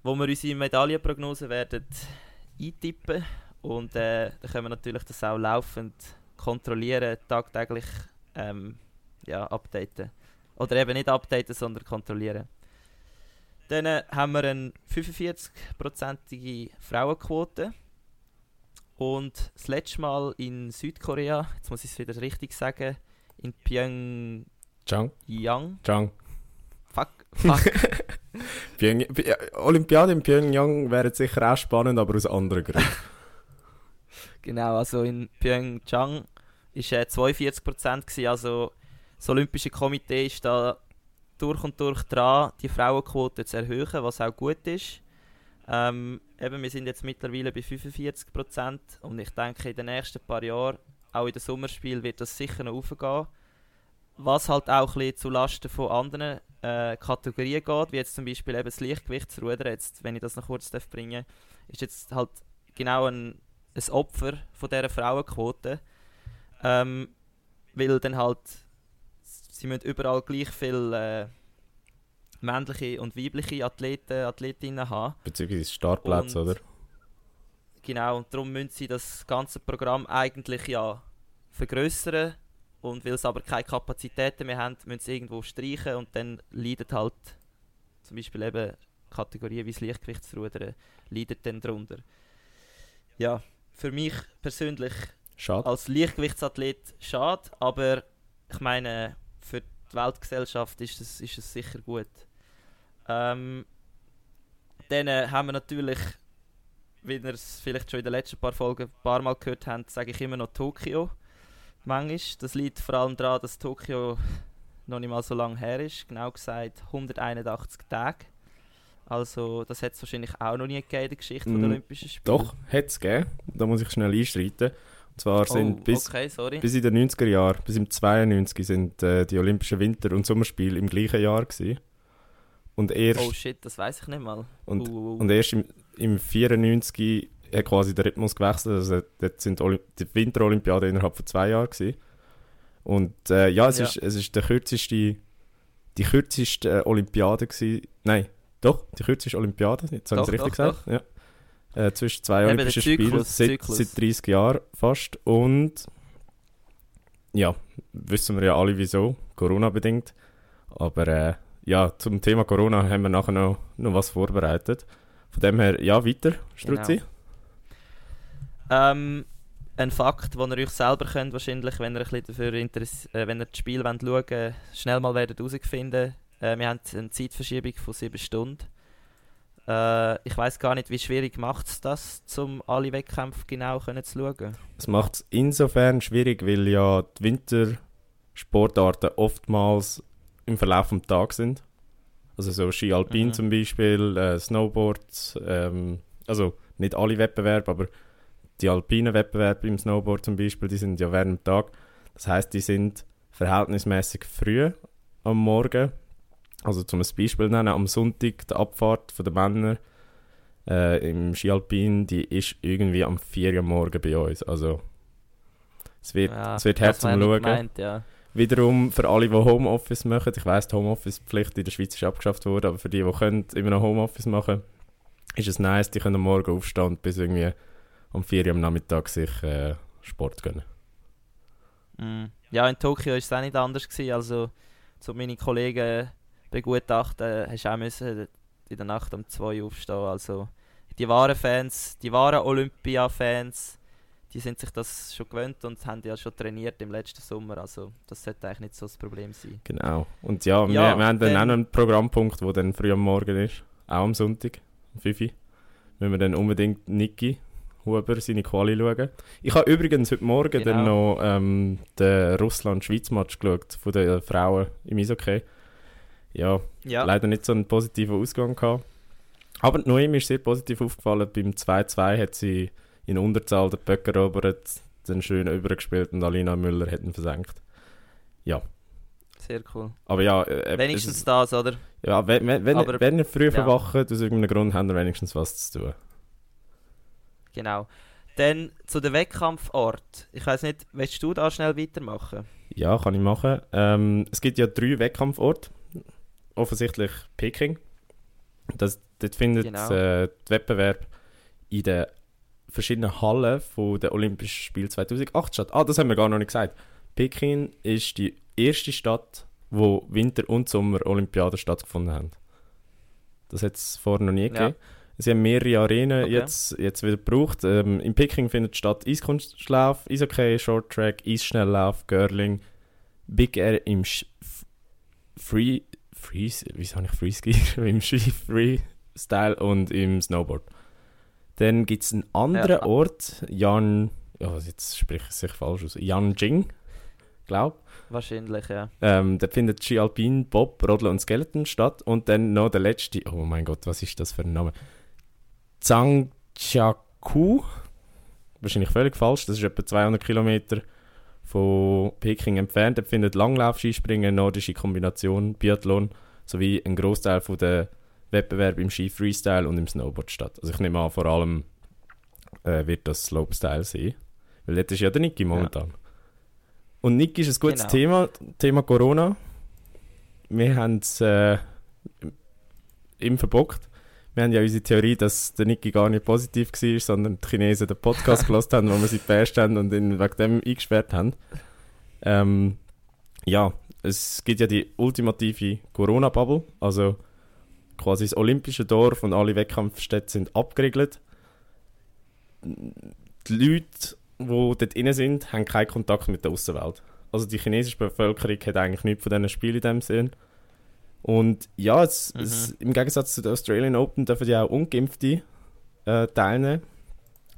wo wir unsere Medaillenprognose werden eintippen und äh, dann können wir natürlich das auch laufend kontrollieren, tagtäglich ähm, ja, updaten. Oder eben nicht updaten, sondern kontrollieren. Dann äh, haben wir eine 45-prozentige Frauenquote. Und das letzte Mal in Südkorea, jetzt muss ich es wieder richtig sagen, in Pyongyang, Chang. Chang. Fuck, fuck. Pyong Olympiade in Pyongyang wäre sicher auch spannend, aber aus anderen Gründen. genau, also in Pyeongchang war äh, 42% gewesen, also das Olympische Komitee ist da durch und durch dran, die Frauenquote zu erhöhen, was auch gut ist. Ähm, eben, wir sind jetzt mittlerweile bei 45% und ich denke, in den nächsten paar Jahren, auch in den Sommerspielen, wird das sicher noch aufgehen. Was halt auch ein bisschen zulasten von anderen äh, Kategorien geht, wie jetzt zum Beispiel eben das Leichtgewichtsrudern, jetzt, wenn ich das noch kurz darf bringen ist jetzt halt genau ein, ein Opfer von dieser Frauenquote. Ähm, weil dann halt, sie müssen überall gleich viel äh, männliche und weibliche Athleten, Athletinnen haben. Beziehungsweise Startplätze, oder? Genau, und darum müssen sie das ganze Programm eigentlich ja vergrößern und weil sie aber keine Kapazitäten mehr haben, müssen sie irgendwo streichen und dann leidet halt zum Beispiel eben Kategorien wie das Leichtgewichtsrudern leidet dann darunter. Ja, für mich persönlich Schade. als Leichtgewichtsathlet schade, aber ich meine, für die Weltgesellschaft ist es, ist es sicher gut. Ähm, dann äh, haben wir natürlich, wie ihr es vielleicht schon in den letzten paar Folgen ein paar Mal gehört habt, sage ich immer noch Tokio. Manchmal. Das liegt vor allem daran, dass Tokio noch nicht mal so lange her ist, genau gesagt 181 Tage. Also das hat es wahrscheinlich auch noch nie gegeben in der Geschichte Mm, der Olympischen Spiele. Doch, hat es gegeben. Da muss ich schnell einstreiten. Und zwar sind oh, bis, okay, bis in den 90er Jahren, bis im 92 sind äh, die Olympischen Winter- und Sommerspiele im gleichen Jahr gewesen. Und erst, Oh shit, das weiß ich nicht mal. und, Uh, und erst im, im 94 hat quasi der Rhythmus gewechselt. Also dort sind die, die Winterolympiade innerhalb von zwei Jahren gewesen. Und äh, ja, es, Ja. Ist, es ist der kürzeste, die kürzeste äh, Olympiade gewesen. Nein, doch, die kürzeste Olympiade, jetzt habe ich es Doch, richtig doch, gesagt. Ja. Äh, zwischen zwei Eben Olympischen Spielen seit, seit 30 Jahren fast. Und ja, wissen wir ja alle wieso, Corona-bedingt. Aber äh, ja, zum Thema Corona haben wir nachher noch, noch was vorbereitet. Von dem her, ja, weiter, Struzzi. Genau. Ähm, ein Fakt, den ihr euch selber könnt, wahrscheinlich, wenn ihr, ein bisschen dafür interess äh, wenn ihr das Spiel wollt schauen schnell mal werdet herausfinden. Äh, wir haben eine Zeitverschiebung von 7 Stunden. Äh, ich weiß gar nicht, wie schwierig macht es das, um alle Wettkämpfe genau können zu schauen. Das macht es insofern schwierig, weil ja die Wintersportarten oftmals im Verlauf des Tages sind. Also so Ski Alpin Mhm. zum Beispiel, äh, Snowboard, ähm, also nicht alle Wettbewerbe, aber die alpinen Wettbewerbe im Snowboard zum Beispiel, die sind ja während dem Tag. Das heißt, die sind verhältnismäßig früh am Morgen. Also zum Beispiel nennen, am Sonntag die Abfahrt der Männer äh, im Ski Alpin, die ist irgendwie am 4 Uhr Morgen bei uns. Also es wird, Ja, es wird hart zum Schauen. gemeint, ja. Wiederum für alle, die Homeoffice machen, ich weiss, die Homeoffice-Pflicht in der Schweiz ist abgeschafft worden, aber für die, die können, immer noch Homeoffice machen, ist es nice, die können am Morgen aufstehen und bis irgendwie um 4 Uhr am Nachmittag sich äh, Sport gönnen. Mm. Ja, in Tokio war es auch nicht anders. Gewesen. Also, zu meine Kollegen begutachten, hast du auch müssen in der Nacht um 2 Uhr aufstehen. Also, die wahren Fans, die wahren Olympia-Fans, die sind sich das schon gewöhnt und haben ja schon trainiert im letzten Sommer. Also, das sollte eigentlich nicht so das Problem sein. Genau. Und ja, wir, Ja, wir haben dann dann- auch noch einen Programmpunkt, der dann früh am Morgen ist, auch am Sonntag, um 5 Uhr. Müssen wir dann unbedingt Niki Huber seine Quali schauen. Ich habe übrigens heute Morgen dann Genau. noch ähm, den Russland-Schweiz-Match geschaut, von den Frauen im Eishockey. Ja, Ja, leider nicht so einen positiven Ausgang gehabt. Aber Noemi ist sehr positiv aufgefallen. Beim 2-2 hat sie in Unterzahl den Böck erobert, dann schön übergespielt und Alina Müller hat ihn versenkt. sehr cool. Aber ja, äh, es Wenigstens ist- das, oder? ja wenn, wenn, Aber- wenn ihr früh ja. verwacht, aus irgendeinem Grund, habt ihr wenigstens was zu tun. Genau. Dann zu dem Wettkampfort. Ich weiß nicht, willst du da schnell weitermachen? Ja, kann ich machen. Ähm, es gibt ja drei Wettkampforte. Offensichtlich Peking. Das, dort findet Genau. äh, der Wettbewerb in den verschiedenen Hallen von der Olympischen Spiele 2008 statt. Ah, das haben wir gar noch nicht gesagt. Peking ist die erste Stadt, wo Winter- und Sommer-Olympiaden stattgefunden haben. Das hat es vorher noch nie Ja. gegeben. Sie haben mehrere Arenen Okay. jetzt, jetzt wieder gebraucht. Ähm, in Peking findet statt Eiskunstlauf, Eishockey, Shorttrack, Eisschnelllauf, Girling, Big Air im Sch Free, Free, wieso habe ich Freeski? Im Ski Freestyle und im Snowboard. Dann gibt es einen anderen Ja. Ort, Yan, ja, jetzt spreche ich es sich falsch aus, Yanjing, glaube Wahrscheinlich, ja. ähm, da findet Ski Alpin, Bob, Rodeln und Skeleton statt. Und dann noch der letzte, oh mein Gott, was ist das für ein Name? Zhangjiakou. Wahrscheinlich völlig falsch, das ist etwa 200 Kilometer von Peking entfernt. Da findet Langlauf, Skispringen, nordische Kombination, Biathlon sowie ein Großteil der Wettbewerbe im Ski Freestyle und im Snowboard statt. Also ich nehme an, vor allem äh, wird das Slopestyle sein. Weil dort ist ja der Niki momentan. Und Niki ist ein gutes Genau. Thema, Thema Corona. Wir haben es äh, ihm verbockt. Wir haben ja unsere Theorie, dass der Niki gar nicht positiv war, sondern die Chinesen den Podcast gelost haben, wo wir sie gepasst haben und ihn wegen dem eingesperrt haben. Ähm, ja, es gibt ja die ultimative Corona-Bubble, also quasi das olympische Dorf und alle Wettkampfstädte sind abgeriegelt. Die Leute, die dort drin sind, haben keinen Kontakt mit der Außenwelt. Also die chinesische Bevölkerung hat eigentlich nichts von diesen Spielen in dem Sinn. Und ja, es, Mhm. es, im Gegensatz zu den Australian Open dürfen ja auch Ungeimpfte äh, teilnehmen.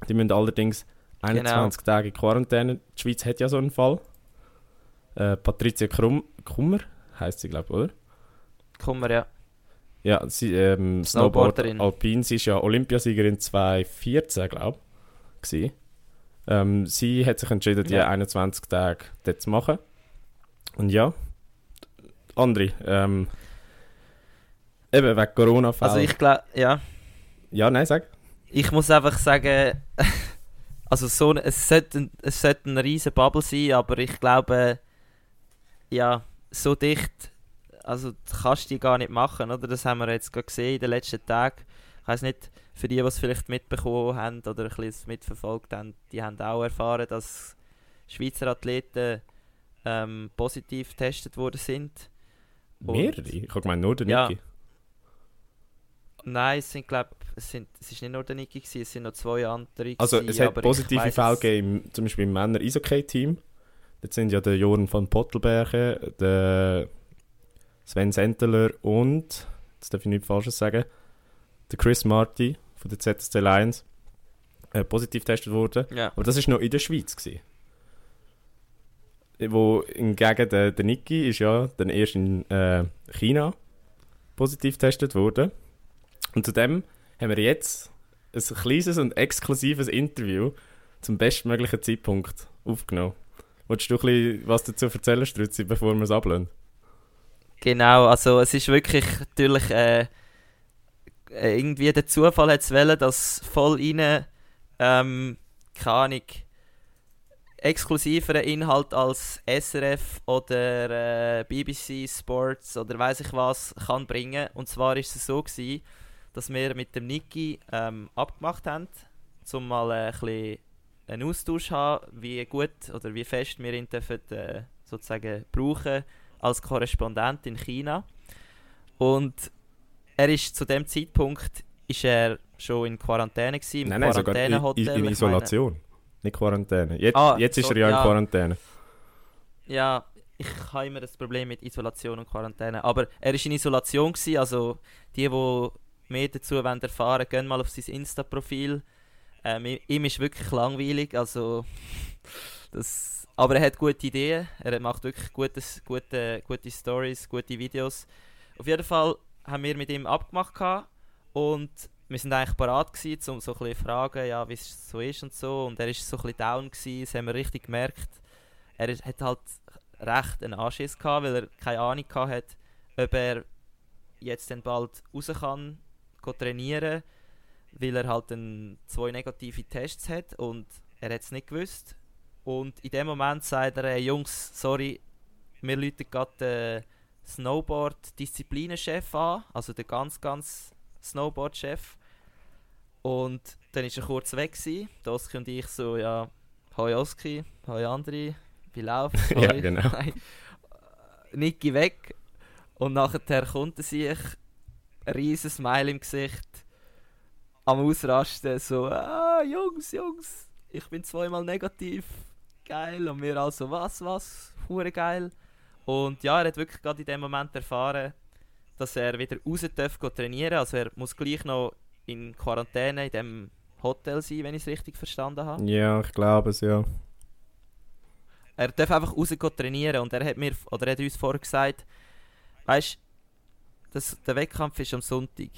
Die müssen allerdings 21 Tage in Quarantäne. Die Schweiz hat ja so einen Fall. Äh, Patricia Krum Kummer heißt sie, glaube ich, oder? Kommen wir ja. Ja, sie, ähm, Snowboard Snowboarderin. Alpin. Sie ist ja Olympiasiegerin 2014, glaube ich. Ähm, sie hat sich entschieden, die Ja. 21 Tage dort zu machen. Und ja, André, ähm, eben wegen corona -Fällen. Also ich glaube, ja. Ja, nein, sag. Ich muss einfach sagen, also so, es, sollte, es sollte eine riesen Bubble sein, aber ich glaube, ja, so dicht, also kannst du die gar nicht machen, oder? Das haben wir jetzt gerade gesehen in den letzten Tagen. Ich weiß nicht, für die, die es vielleicht mitbekommen haben oder ein bisschen mitverfolgt haben, die haben auch erfahren, dass Schweizer Athleten ähm, positiv getestet worden sind. Mehrere? Ich habe gemeint, nur der Niki. Ja. Nein, es sind glaube es, sind, es ist nicht nur der Niki gewesen, es sind noch zwei andere. Also es hat positive Fälle gegeben, zum Beispiel im Männer Eishockey Team. Dort sind ja der Jorn von Pottelbergen, der Sven Senteler und, jetzt darf ich nichts Falsches sagen, der Chris Marty von der ZSC Lions äh, positiv getestet worden. Ja. Aber das war noch in der Schweiz. Gewesen. Wo hingegen der, der Niki ist ja dann erst in äh, China positiv getestet worden. Und zudem haben wir jetzt ein kleines und exklusives Interview zum bestmöglichen Zeitpunkt aufgenommen. Wolltest du ein bisschen was dazu erzählen, Strützi, bevor wir es ablehnen? Genau, also es ist wirklich natürlich äh, äh irgendwie der Zufall hat es dass voll rein, ähm, keine Ahnung, exklusiveren Inhalt als SRF oder äh, BBC Sports oder weiß ich was kann bringen. Und zwar ist es so gewesen, dass wir mit dem Niki ähm, abgemacht haben, um mal äh, ein einen Austausch haben, wie gut oder wie fest wir ihn dürfen, äh, sozusagen brauchen als Korrespondent in China. Und er ist zu dem Zeitpunkt ist er schon in Quarantäne gewesen, im nein, nein, Quarantänehotel. In, in, Isolation, meine... nicht Quarantäne. Jetzt, ah, jetzt ist so, er ja, ja in Quarantäne. Ja, ich habe immer das Problem mit Isolation und Quarantäne. Aber er ist in Isolation gewesen, also die, die mehr dazu wollen erfahren gehen mal auf sein Insta-Profil. Ähm, ihm ist wirklich langweilig, also das, aber er hat gute Ideen, er macht wirklich gutes, gute, gute Stories, gute Videos. Auf jeden Fall haben wir mit ihm abgemacht und wir sind eigentlich parat gewesen, um so ein bisschen fragen, ja, wie es so ist und so. Und er ist so ein bisschen down gewesen, das haben wir richtig gemerkt. Er hat halt recht einen Anschiss gehabt, weil er keine Ahnung hatte, ob er jetzt dann bald raus kann trainieren, weil er halt zwei negative Tests hat und er hat es nicht gewusst. Und in dem Moment sagt er, hey, Jungs, sorry, wir läuten gerade den Snowboard-Disziplinenchef an, also den ganz, ganz Snowboard-Chef. Und dann ist er kurz weg gewesen. Oski und ich so, ja, hoi Oski, hoi Andri, wie läuft's? ja, genau. Niki weg. Und nachher kommt er sich ein riesen Smile im Gesicht, am Ausrasten, so, ah, Jungs, Jungs, ich bin zweimal negativ, geil, und wir also, was, was, hure geil. Und ja, er hat wirklich gerade in dem Moment erfahren, dass er wieder raus darf trainieren, also er muss gleich noch in Quarantäne in dem Hotel sein, wenn ich es richtig verstanden habe. Ja, ich glaube es, ja. Er darf einfach raus trainieren und er hat mir, oder er hat uns vorher gesagt, weißt das, der Wettkampf ist am Sonntag.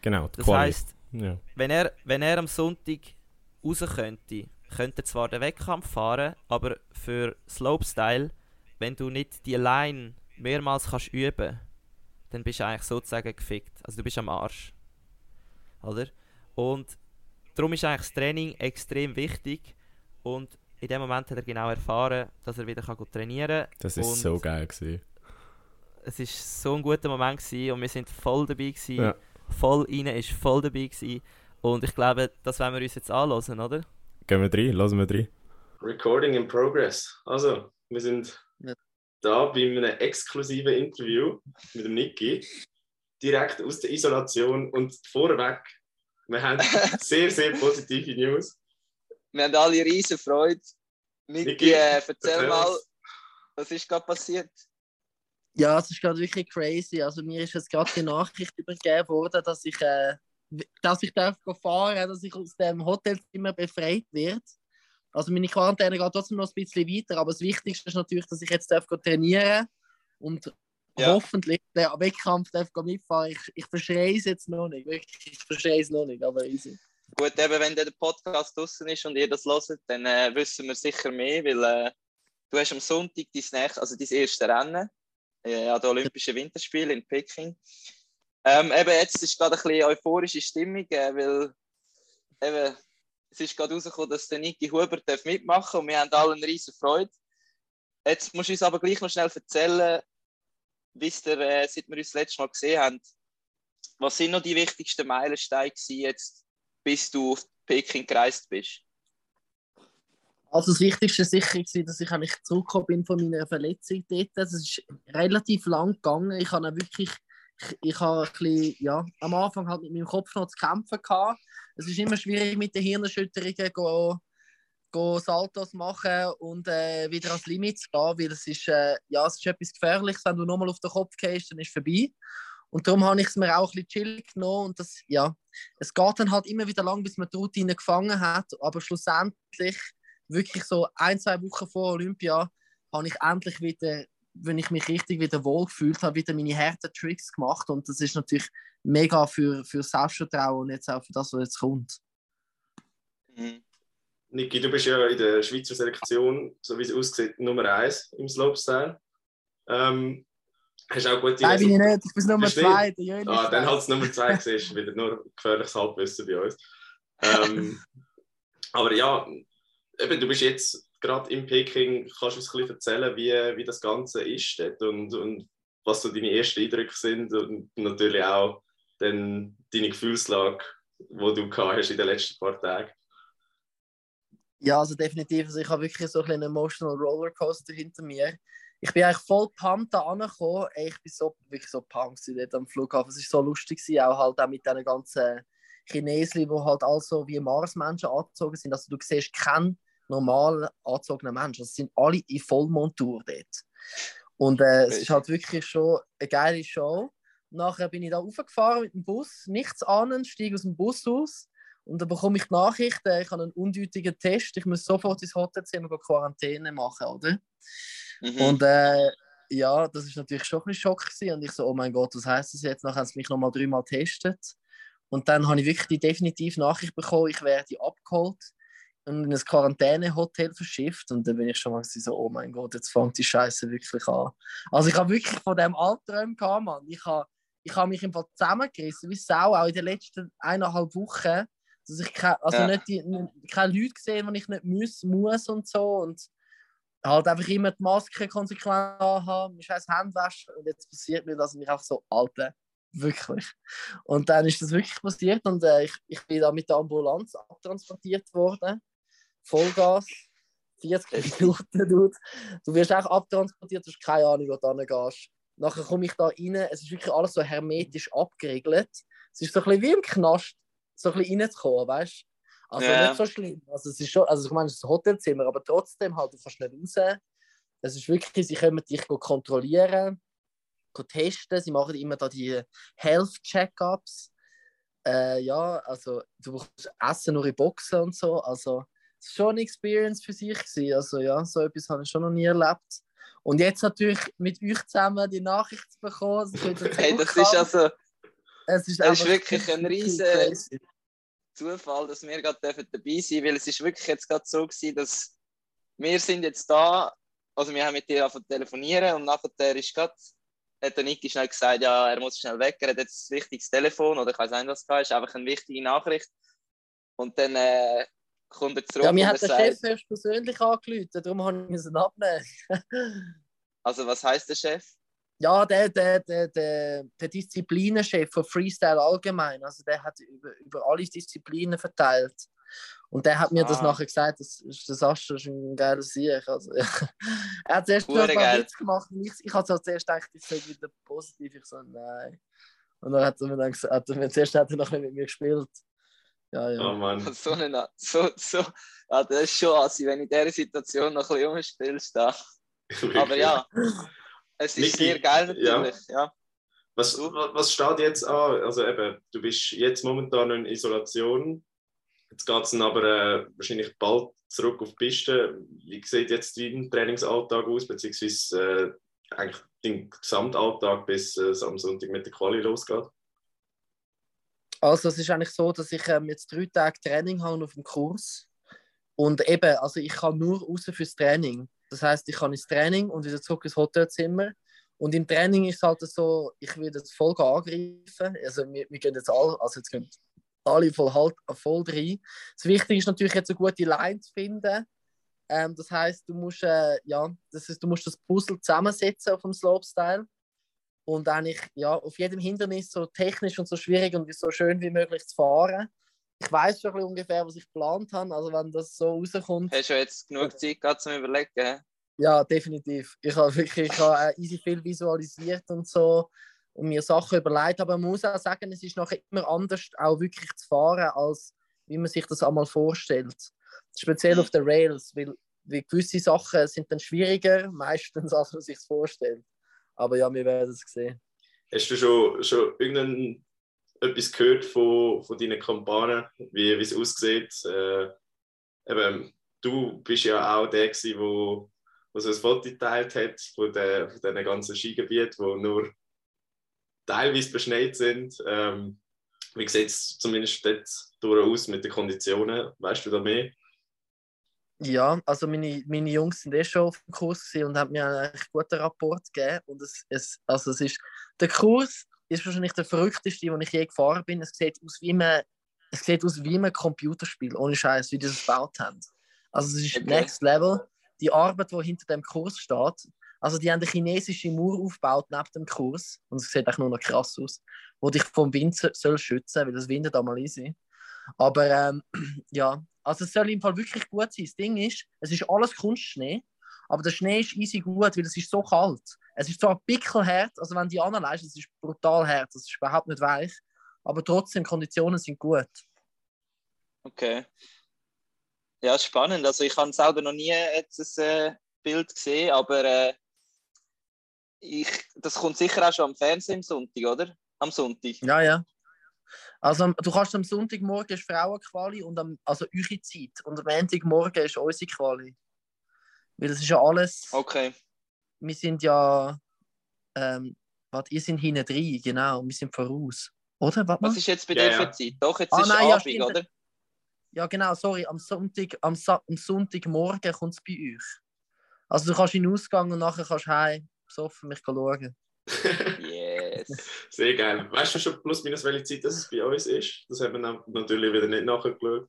Genau, das Quali. heisst, ja. wenn, er, wenn er am Sonntag raus könnte, könnte er zwar den Wettkampf fahren, aber für Slopestyle, wenn du nicht die Line mehrmals kannst üben, dann bist du eigentlich sozusagen gefickt. Also du bist am Arsch. Oder? Und darum ist eigentlich das Training extrem wichtig und in dem Moment hat er genau erfahren, dass er wieder kann trainieren kann. Das ist so geil gewesen es war so ein guter Moment gewesen und wir sind voll dabei gewesen. Ja. Voll rein ist voll dabei gewesen. Und ich glaube, das werden wir uns jetzt anhören, oder? Gehen wir rein, lassen wir rein. Recording in progress. Also, wir sind ja. da bei einem exklusiven Interview mit dem Niki. Direkt aus der Isolation und vorweg, wir haben sehr, sehr positive News. Wir haben alle riesen Freude. Niki, Niki äh, erzähl, erzähl mal, was ist gerade passiert? Ja, es ist gerade wirklich crazy. Also mir ist jetzt gerade die Nachricht übergeben worden, dass ich, äh, dass ich darf fahren dass ich aus dem Hotelzimmer befreit werde. Also meine Quarantäne geht trotzdem noch ein bisschen weiter, aber das Wichtigste ist natürlich, dass ich jetzt darf trainieren und ja. hoffentlich den Wettkampf darf mitfahren. Ich, ich verstehe es jetzt noch nicht, wirklich, ich verstehe es noch nicht, aber easy. Gut, eben wenn der Podcast draußen ist und ihr das hört, dann äh, wissen wir sicher mehr, weil äh, du hast am Sonntag dein, nächste, also dein erste Rennen äh, an den Olympischen Winterspielen in Peking. Ähm, eben jetzt ist gerade ein bisschen euphorische Stimmung, äh, weil eben, es ist gerade rausgekommen, dass der Niki Huber mitmachen darf und wir haben alle eine riesen Freude. Jetzt musst du uns aber gleich noch schnell erzählen, wie der, äh, seit wir uns das letzte Mal gesehen haben, was sind noch die wichtigsten Meilensteine jetzt, bis du auf Peking gereist bist? Also das Wichtigste war sicher, dass ich eigentlich zurückgekommen bin von meiner Verletzung dort. Das ist relativ lang gegangen. Ich habe wirklich, ich, ich habe ein bisschen, ja, am Anfang halt mit meinem Kopf noch zu kämpfen gehabt. Es ist immer schwierig mit den Hirnerschütterungen go, go Saltos machen und äh, wieder ans Limit zu gehen, weil es ist, äh, ja, es ist etwas Gefährliches, wenn du nochmal auf den Kopf gehst, dann ist es vorbei. Und darum habe ich es mir auch ein bisschen chillig genommen. Und das, ja, es geht dann halt immer wieder lang, bis man die Routine gefangen hat. Aber schlussendlich, wirklich so ein, zwei Wochen vor Olympia, habe ich endlich wieder, wenn ich mich richtig wieder wohl gefühlt habe, wieder meine harten Tricks gemacht. Und das ist natürlich mega für, für Selbstvertrauen und jetzt auch für das, was jetzt kommt. Mhm. Niki, du bist ja in der Schweizer Selektion, so wie es aussieht, Nummer 1 im Slopestyle. Ähm, Hast du auch gute Nein, bin ich nicht. Ich bin Nummer zwei. Ah, dann halt Nummer zwei gesehen. wieder nur gefährliches Halbwissen bei uns. Ähm, aber ja, eben, du bist jetzt gerade in Peking. Kannst du uns ein bisschen erzählen, wie, wie das Ganze ist dort und, und was so deine ersten Eindrücke sind und natürlich auch dann deine Gefühlslage, die du hast in den letzten paar Tagen? Ja, also definitiv. Also ich habe wirklich so einen emotional Rollercoaster hinter mir ich bin eigentlich voll pumped da angekommen. Ich bin so, wirklich so pumped dort am Flughafen. Es war so lustig, auch halt auch mit diesen ganzen Chinesen, die halt also wie Marsmenschen angezogen sind. Also du siehst keinen normal angezogenen Menschen. Es sind alle in Vollmontur dort. Und äh, es ist halt wirklich schon eine geile Show. Nachher bin ich da aufgefahren mit dem Bus, nichts ahnend, steige aus dem Bus aus und dann bekomme ich die Nachricht, äh, ich habe einen undeutigen Test, ich muss sofort ins Hotelzimmer Quarantäne machen, oder? Mhm. Und äh, ja, das ist natürlich schon ein bisschen Schock gewesen. Und ich so, oh mein Gott, was heißt das jetzt? Nachher haben sie mich nochmal dreimal getestet. Und dann habe ich wirklich die definitive Nachricht bekommen, ich werde abgeholt und in ein Quarantänehotel verschifft. Und dann bin ich schon mal so, oh mein Gott, jetzt fängt die Scheiße wirklich an. Also ich habe wirklich von dem Albtraum gehabt, Mann. Ich habe, ich habe mich im Fall zusammengerissen, wie Sau, auch in den letzten eineinhalb Wochen. Dass ich keine, also ja. nicht die, keine Leute gesehen, die ich nicht muss, muss und so. Und halt einfach immer die Maske konsequent haben, mein scheiß Hände waschen und jetzt passiert mir das und ich einfach so, Alter, wirklich. Und dann ist das wirklich passiert und äh, ich, ich bin da mit der Ambulanz abtransportiert worden, Vollgas, 40 Minuten, Dude. Du wirst auch abtransportiert, du hast keine Ahnung, wo du hingehst. Nachher komme ich da rein, es ist wirklich alles so hermetisch abgeriegelt. Es ist so ein bisschen wie im Knast, so ein bisschen reinzukommen, weißt du? Also yeah. nicht so schlimm. Also es ist schon, also ich meine, es ist ein Hotelzimmer, aber trotzdem halt, du kannst nicht raus. Es ist wirklich, sie können dich kontrollieren, testen, sie machen immer da die Health-Checkups. Äh, ja, also du brauchst Essen nur in Boxen und so. Also schon eine Experience für sich gewesen. Also ja, so etwas habe ich schon noch nie erlebt. Und jetzt natürlich mit euch zusammen die Nachricht zu bekommen. hey, das ist also. Es ist, das ist wirklich ein riesen, Zufall, dass wir gerade dabei sein dürfen, weil es ist wirklich jetzt gerade so gewesen, dass wir sind jetzt da, also wir haben mit dir angefangen telefonieren und nachher ist gerade, hat der Niki schnell gesagt, ja, er muss schnell weg, er hat jetzt ein wichtiges Telefon oder ich weiß nicht, was es ist, einfach eine wichtige Nachricht. Und dann äh, kommt er zurück. Ja, mir hat der sagt, Chef erst persönlich angerufen, darum habe ich ihn abnehmen. also was heißt der Chef? Ja, der, der, der, der, der Disziplinenchef von Freestyle allgemein, also der hat über, über alle Disziplinen verteilt. Und der hat mir ah. das nachher gesagt, das, das Astro ist ein geiler Sieg. Also, er hat zuerst noch ein Witz gemacht. Ich, ich habe so zuerst gedacht, ich sage wieder positiv. Ich so, nein. Und dann hat er mir dann gesagt, hat er, zuerst hat er noch nicht mit mir gespielt. Ja, ja. Oh Mann. So, eine, so, so, ja, das ist schon assi, wenn in dieser Situation noch ein bisschen umspielst. Da. Aber ja. Es ist Niki, sehr geil natürlich, ja. ja. Was, was steht jetzt an? Also eben, du bist jetzt momentan in Isolation. Jetzt geht es dann aber äh, wahrscheinlich bald zurück auf die Piste. Wie sieht jetzt dein Trainingsalltag aus, beziehungsweise äh, eigentlich dein Gesamtalltag, bis äh, es am Sonntag mit der Quali losgeht? Also es ist eigentlich so, dass ich ähm, jetzt drei Tage Training habe auf dem Kurs. Und eben, also ich kann nur raus fürs Training. Das heißt, ich kann ins Training und wieder zurück ins Hotelzimmer. Und im Training ist es halt so, ich werde jetzt voll angreifen. Also wir, wir gehen jetzt alle, also jetzt gehen alle voll, halt, voll rein. Das Wichtige ist natürlich jetzt eine gute Line zu finden. Ähm, das heißt, du musst, äh, ja, das heißt, du musst das Puzzle zusammensetzen auf dem Slopestyle und eigentlich ja, auf jedem Hindernis so technisch und so schwierig und so schön wie möglich zu fahren. Ich weiß schon ungefähr, was ich geplant habe, also wenn das so rauskommt. Hast du jetzt genug Zeit gehabt zum Überlegen? Ja, definitiv. Ich habe wirklich ich habe, äh, easy viel visualisiert und so und mir Sachen überlegt, aber man muss auch sagen, es ist nachher immer anders, auch wirklich zu fahren, als wie man sich das einmal vorstellt. Speziell auf den Rails, weil, weil gewisse Sachen sind dann schwieriger, meistens, als man sich vorstellt. Aber ja, wir werden es sehen. Hast du schon, schon irgendein etwas gehört von, von deinen Kampagnen, wie, es aussieht? Äh, eben, du bist ja auch der, der wo, wo so ein Foto geteilt hat von, der, von diesen ganzen Skigebieten, die nur teilweise beschneit sind. Ähm, wie sieht es zumindest dort aus mit den Konditionen? Weißt du da mehr? Ja, also meine, meine Jungs sind eh schon auf dem Kurs und haben mir einen guten Rapport gegeben. Und es, es, also es ist, der Kurs ist wahrscheinlich der verrückteste, den ich je gefahren bin. Es sieht aus wie ein, es sieht aus wie ein Computerspiel, ohne Scheiß, wie die das gebaut haben. Also es ist okay. Next Level. Die Arbeit, die hinter dem Kurs steht, also die haben eine chinesische Mauer aufgebaut neben dem Kurs und es sieht echt nur noch krass aus, wo dich vom Wind soll schützen, weil das windet einmal easy. Aber ähm, ja, also es soll im Fall wirklich gut sein. Das Ding ist, es ist alles Kunstschnee, aber der Schnee ist easy gut, weil es ist so kalt. Es ist zwar pickelhart, also wenn die anleist, es ist brutal hart, es ist überhaupt nicht weich, aber trotzdem, Konditionen sind gut. Okay. Ja, spannend. Also ich habe selber noch nie jetzt ein äh, Bild gesehen, aber äh, ich, das kommt sicher auch schon am Fernsehen am Sonntag, oder? Am Sonntag. Ja, ja. Also du kannst am Sonntagmorgen ist Frauenquali und am, also eure Zeit und am Montagmorgen ist unsere Quali. Weil das ist ja alles. Okay. Wir sind ja. Ähm, warte, ihr seid hinten drin, genau. Wir sind voraus. Oder? Warte Was ist jetzt bei ja, dir für Zeit? Doch, jetzt ah, ist nein, Abend, ja, oder? Ja, genau, sorry. Am, Sonntag, am, Sa am Sonntagmorgen kommt es bei euch. Also du kannst in den Ausgang und nachher kannst du heim besoffen mich schauen. yes. Sehr geil. Weißt du schon plus minus welche Zeit das bei uns ist? Das haben wir natürlich wieder nicht nachgeschaut.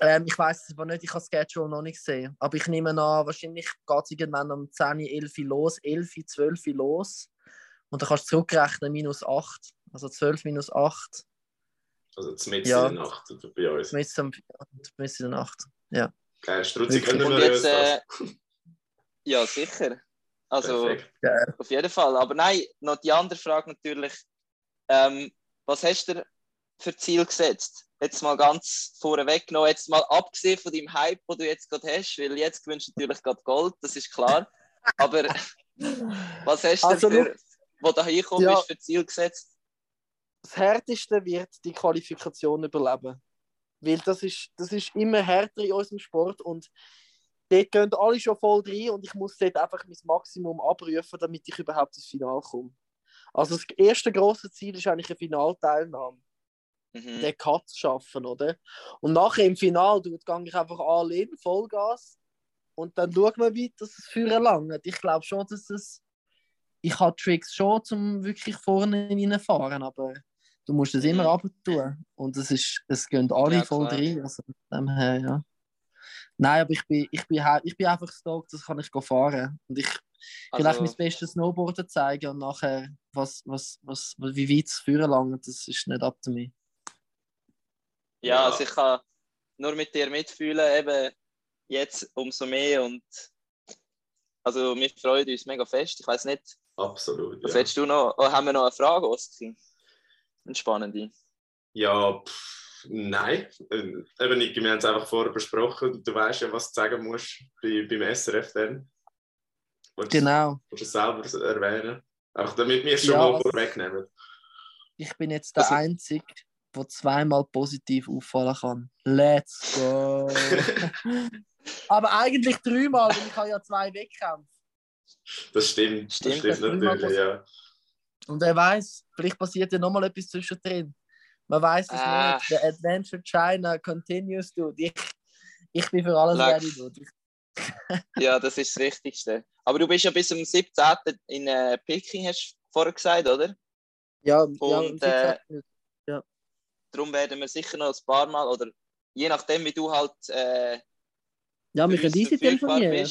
Ähm, ich weiß es aber nicht, ich habe das Schedule noch nicht gesehen. Aber ich nehme an, wahrscheinlich geht es irgendwann um 10, 11 los, 11, 12 los. Und dann kannst du zurückrechnen, minus 8. Also 12 minus 8. Also zumindest ja. in der Nacht bei uns. Zumindest in der Nacht, ja. Geil, Struzzi, können wir jetzt, äh, Ja, sicher. Also Perfekt. auf jeden Fall. Aber nein, noch die andere Frage natürlich. Ähm, was hast du für Ziel gesetzt? Jetzt mal ganz vorweg noch, jetzt mal abgesehen von dem Hype, den du jetzt gerade hast, weil jetzt gewünscht du natürlich gerade Gold, das ist klar. Aber was hast du also, für, wo du hinkommst, ja, für Ziel gesetzt? Das Härteste wird die Qualifikation überleben. Weil das ist, das ist immer härter in unserem Sport und dort gehen alle schon voll rein und ich muss dort einfach mein Maximum abrufen, damit ich überhaupt ins Finale komme. Also das erste große Ziel ist eigentlich eine Finalteilnahme. Mhm. Den Cut zu schaffen, oder? Und nachher im Finale gehe ich einfach all in, Vollgas. Und dann schauen wir wie dass es für lange. Ich glaube schon, dass es. Ich habe Tricks schon, um wirklich vorne reinfahren, aber du musst es immer mhm. tun. Und es, ist, es gehen alle ja, voll rein. Also dem her, ja. Nein, aber ich bin, ich bin, ich bin einfach stoked, das kann ich fahren. Und ich also, vielleicht mein bestes Snowboarden zeigen und nachher, was, was, was, wie weit es führen langt, das ist nicht ab zu mir. Ja, also ich kann nur mit dir mitfühlen, eben jetzt umso mehr und also wir freuen uns mega fest. Ich weiß nicht. Absolut. Was ja. willst du noch? Oh, haben wir noch eine Frage, Oski? Eine spannende. Ja, pff Nein, ähm, eben nicht. Wir haben es einfach vorher besprochen. Du weißt ja, was du sagen musst bei, beim SRF dann. Willst genau. Du es selber erwähnen. Einfach damit wir es schon ja, mal vorwegnehmen. Ich bin jetzt der also, Einzige, der zweimal positiv auffallen kann. Let's go! Aber eigentlich dreimal, weil ich habe ja zwei Wettkämpfe. Das stimmt, stimmt das stimmt natürlich, ja. Und wer weiß, vielleicht passiert ja nochmal etwas zwischendrin. Man weiß es ah. nicht. The Adventure China continues, dude. Ich, ich bin für alles ready, dude. ja, das ist das Wichtigste. Aber du bist ja bis zum 17. in äh, Peking, hast du vorher gesagt, oder? Ja, und ja, äh, ja. darum werden wir sicher noch ein paar Mal, oder je nachdem, wie du halt äh, Ja, wir können easy telefonieren.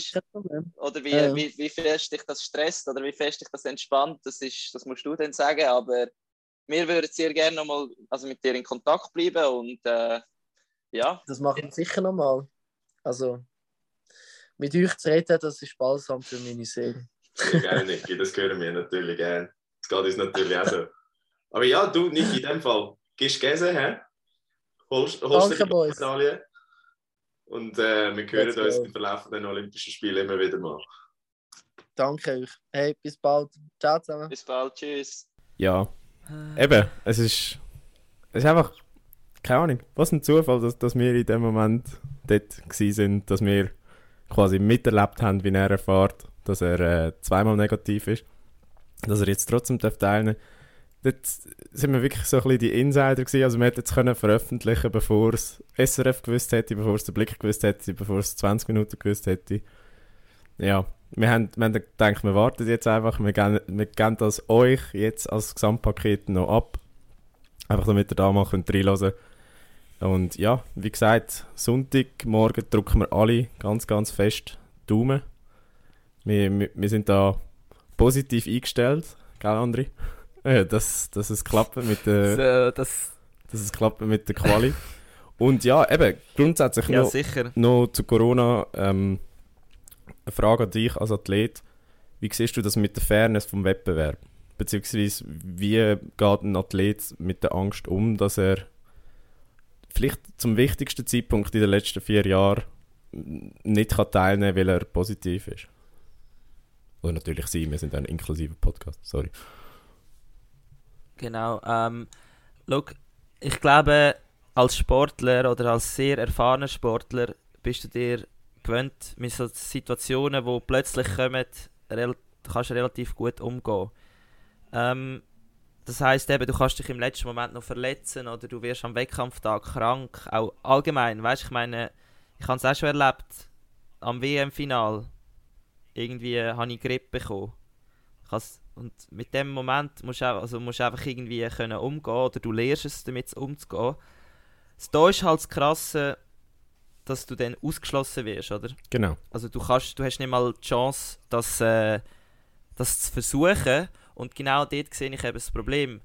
Oder wie, äh. wie, wie fest dich das stresst oder wie fest dich das entspannt, das, ist, das musst du dann sagen. Aber wir würden sehr gerne nochmal also mit dir in Kontakt bleiben und äh, ja. Das machen wir sicher nochmal. Also, mit euch zu reden, das ist balsam für meine Seele. Sehr gerne, Niki, das hören wir natürlich gerne. Das geht uns natürlich auch so. Aber ja, du, Niki, in dem Fall, gehst Gäse, hä? Holst, holst Danke, die Medaille. Und äh, wir hören uns im Verlauf der Olympischen Spiele immer wieder mal. Danke euch. Hey, bis bald. Ciao zusammen. Bis bald. Tschüss. Ja. Eben, es ist, es ist einfach, keine Ahnung, was ein Zufall, dass, dass wir in dem Moment dort sind, dass wir quasi miterlebt haben, wie er erfährt, dass er äh, zweimal negativ ist, dass er jetzt trotzdem teilnehmen darf dort sind wir wirklich so ein bisschen die Insider gewesen. Also wir hätten es veröffentlichen, bevor es SRF gewusst hätte, bevor es der Blick gewusst hätte, bevor es 20 Minuten gewusst hätte. Ja, wir haben, wir haben gedacht, wir warten jetzt einfach, wir geben, wir geben das euch jetzt als Gesamtpaket noch ab. Einfach damit ihr da mal könnt reinhören Und ja, wie gesagt, Sonntagmorgen drücken wir alle ganz, ganz fest Daumen. Wir, wir, wir sind da positiv eingestellt, gell André? Ja, dass, dass es klappt mit der, so, das... dass es klappt mit der Quali. Und ja, eben, grundsätzlich ja, noch, noch zu Corona ähm, eine Frage an dich als Athlet. Wie siehst du das mit der Fairness vom Wettbewerb? Beziehungsweise, wie geht ein Athlet mit der Angst um, dass er vielleicht zum wichtigsten Zeitpunkt in den letzten vier Jahren nicht kann teilnehmen kann, weil er positiv ist? Oder natürlich sie, wir sind ein inklusiver Podcast, sorry. Genau. Ähm, look, ich glaube, als Sportler oder als sehr erfahrener Sportler bist du dir gewöhnt mit so Situationen, wo plötzlich kommen, rel kannst du relativ gut umgehen. Ähm, das heißt eben, du kannst dich im letzten Moment noch verletzen oder du wirst am Wettkampftag krank. Auch allgemein, weißt ich meine, ich habe es auch schon erlebt. Am WM-Final irgendwie habe ich Grippe bekommen. Und mit dem Moment musst du, also musst du einfach irgendwie können umgehen oder du lernst es damit umzugehen. Das da ist halt das Krasse, dass du dann ausgeschlossen wirst, oder? Genau. Also du kannst, du hast nicht mal die Chance, das, äh, das zu versuchen. Und genau dort sehe ich eben das Problem.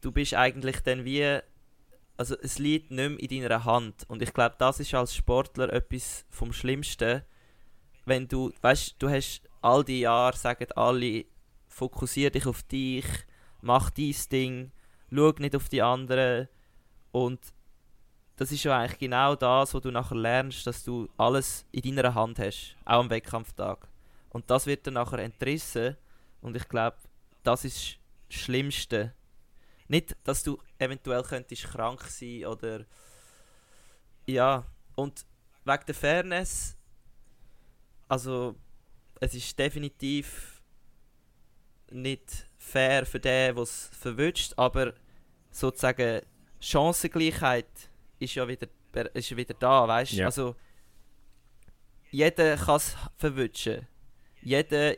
Du bist eigentlich dann wie, also es liegt nicht mehr in deiner Hand. Und ich glaube, das ist als Sportler etwas vom Schlimmsten. Wenn du, weißt, du hast all die Jahre, sagen alle, fokussier dich auf dich, mach dein Ding, schau nicht auf die anderen und das ist ja eigentlich genau das, was du nachher lernst, dass du alles in deiner Hand hast, auch am Wettkampftag. Und das wird dann nachher entrissen und ich glaube, das ist das Schlimmste. Nicht, dass du eventuell könntest krank sein oder ja, und wegen der Fairness, also es ist definitiv nicht fair für den, der es verwünscht, aber sozusagen Chancengleichheit ist ja wieder, ist ja wieder da, weißt du? Ja. Also, jeder kann es verwünschen. Jeder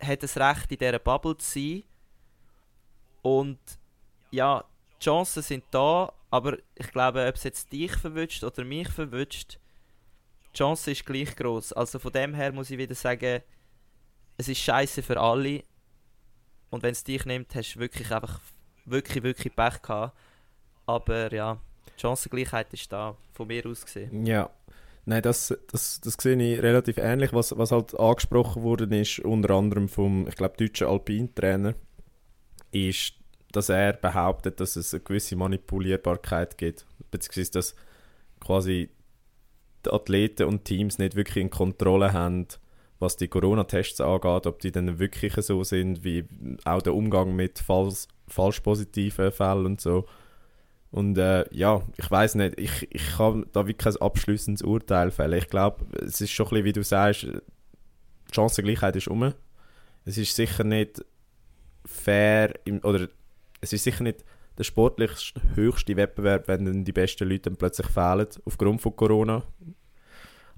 hat das Recht, in dieser Bubble zu sein. Und ja, die Chancen sind da, aber ich glaube, ob es jetzt dich verwünscht oder mich verwünscht, die Chance ist gleich groß. Also von dem her muss ich wieder sagen, es ist scheiße für alle, und wenn es dich nimmt, hast du wirklich einfach wirklich, wirklich Pech gehabt. Aber ja, die Chancengleichheit ist da, von mir aus gesehen. Ja. Nein, das, das, das sehe ich relativ ähnlich. Was, was halt angesprochen worden ist, unter anderem vom, ich glaube, deutschen Alpin-Trainer, ist, dass er behauptet, dass es eine gewisse Manipulierbarkeit gibt. Beziehungsweise, dass quasi die Athleten und Teams nicht wirklich in Kontrolle haben, was die Corona-Tests angeht, ob die dann wirklich so sind, wie auch der Umgang mit falsch, falsch positiven Fällen und so. Und äh, ja, ich weiß nicht, ich, ich kann da wirklich kein abschließendes Urteil fällen. Ich glaube, es ist schon ein bisschen, wie du sagst, die Chancengleichheit ist um. Es ist sicher nicht fair, im, oder es ist sicher nicht der sportlich höchste Wettbewerb, wenn dann die besten Leute dann plötzlich fehlen, aufgrund von Corona.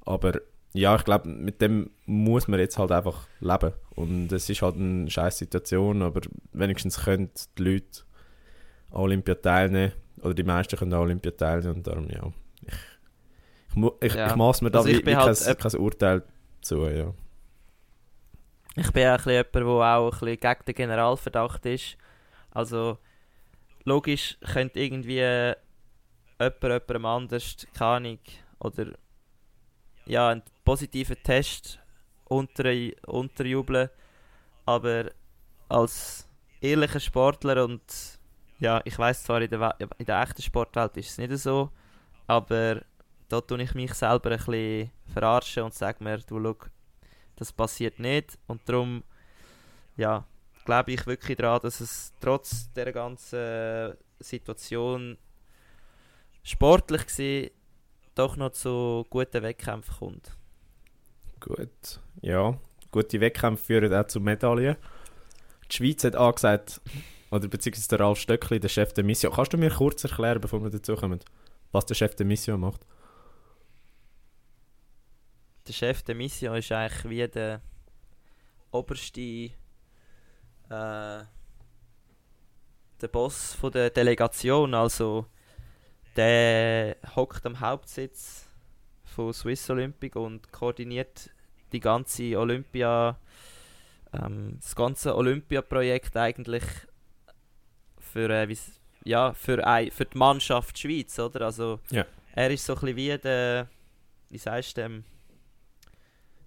Aber ja, ich glaube, mit dem muss man jetzt halt einfach leben. Und es ist halt eine scheiß Situation, aber wenigstens können die Leute an Olympia teilnehmen. Oder die meisten können an Olympia teilnehmen. Und darum, ja. Ich, ich Ja. ich maß mir da Also ich wie, wie halt kein, kein Urteil zu, ja. Ich bin auch ein bisschen jemand, der auch ein bisschen gegen den Generalverdacht ist. Also, logisch könnte irgendwie jemand jemandem anders, keine Ahnung, oder ja, einen positiven Test unter, unterjubeln, aber als ehrlicher Sportler und ja, ich weiß zwar, in der, We- in der echten Sportwelt ist es nicht so, aber da tue ich mich selber ein bisschen verarschen und sage mir, du schau, das passiert nicht und darum ja, glaube ich wirklich daran, dass es trotz der ganzen Situation sportlich gesehen doch noch zu guten Wettkämpfen kommt. Gut. Ja, gute Wettkämpfe führen auch zu Medaillen. Die Schweiz hat angesagt, oder beziehungsweise der Ralf Stöckli, der Chef der Mission. Kannst du mir kurz erklären, bevor wir dazu kommen, was der Chef der Mission macht? Der Chef der Mission ist eigentlich wie der oberste äh, der Boss von der Delegation, also der hockt am Hauptsitz von Swiss Olympic und koordiniert die ganze Olympia, ähm, das ganze Olympia-Projekt eigentlich für, äh, ja, für, ei- für die Mannschaft Schweiz, oder? Also Ja. er ist so ein bisschen wie der, wie sagst du dem,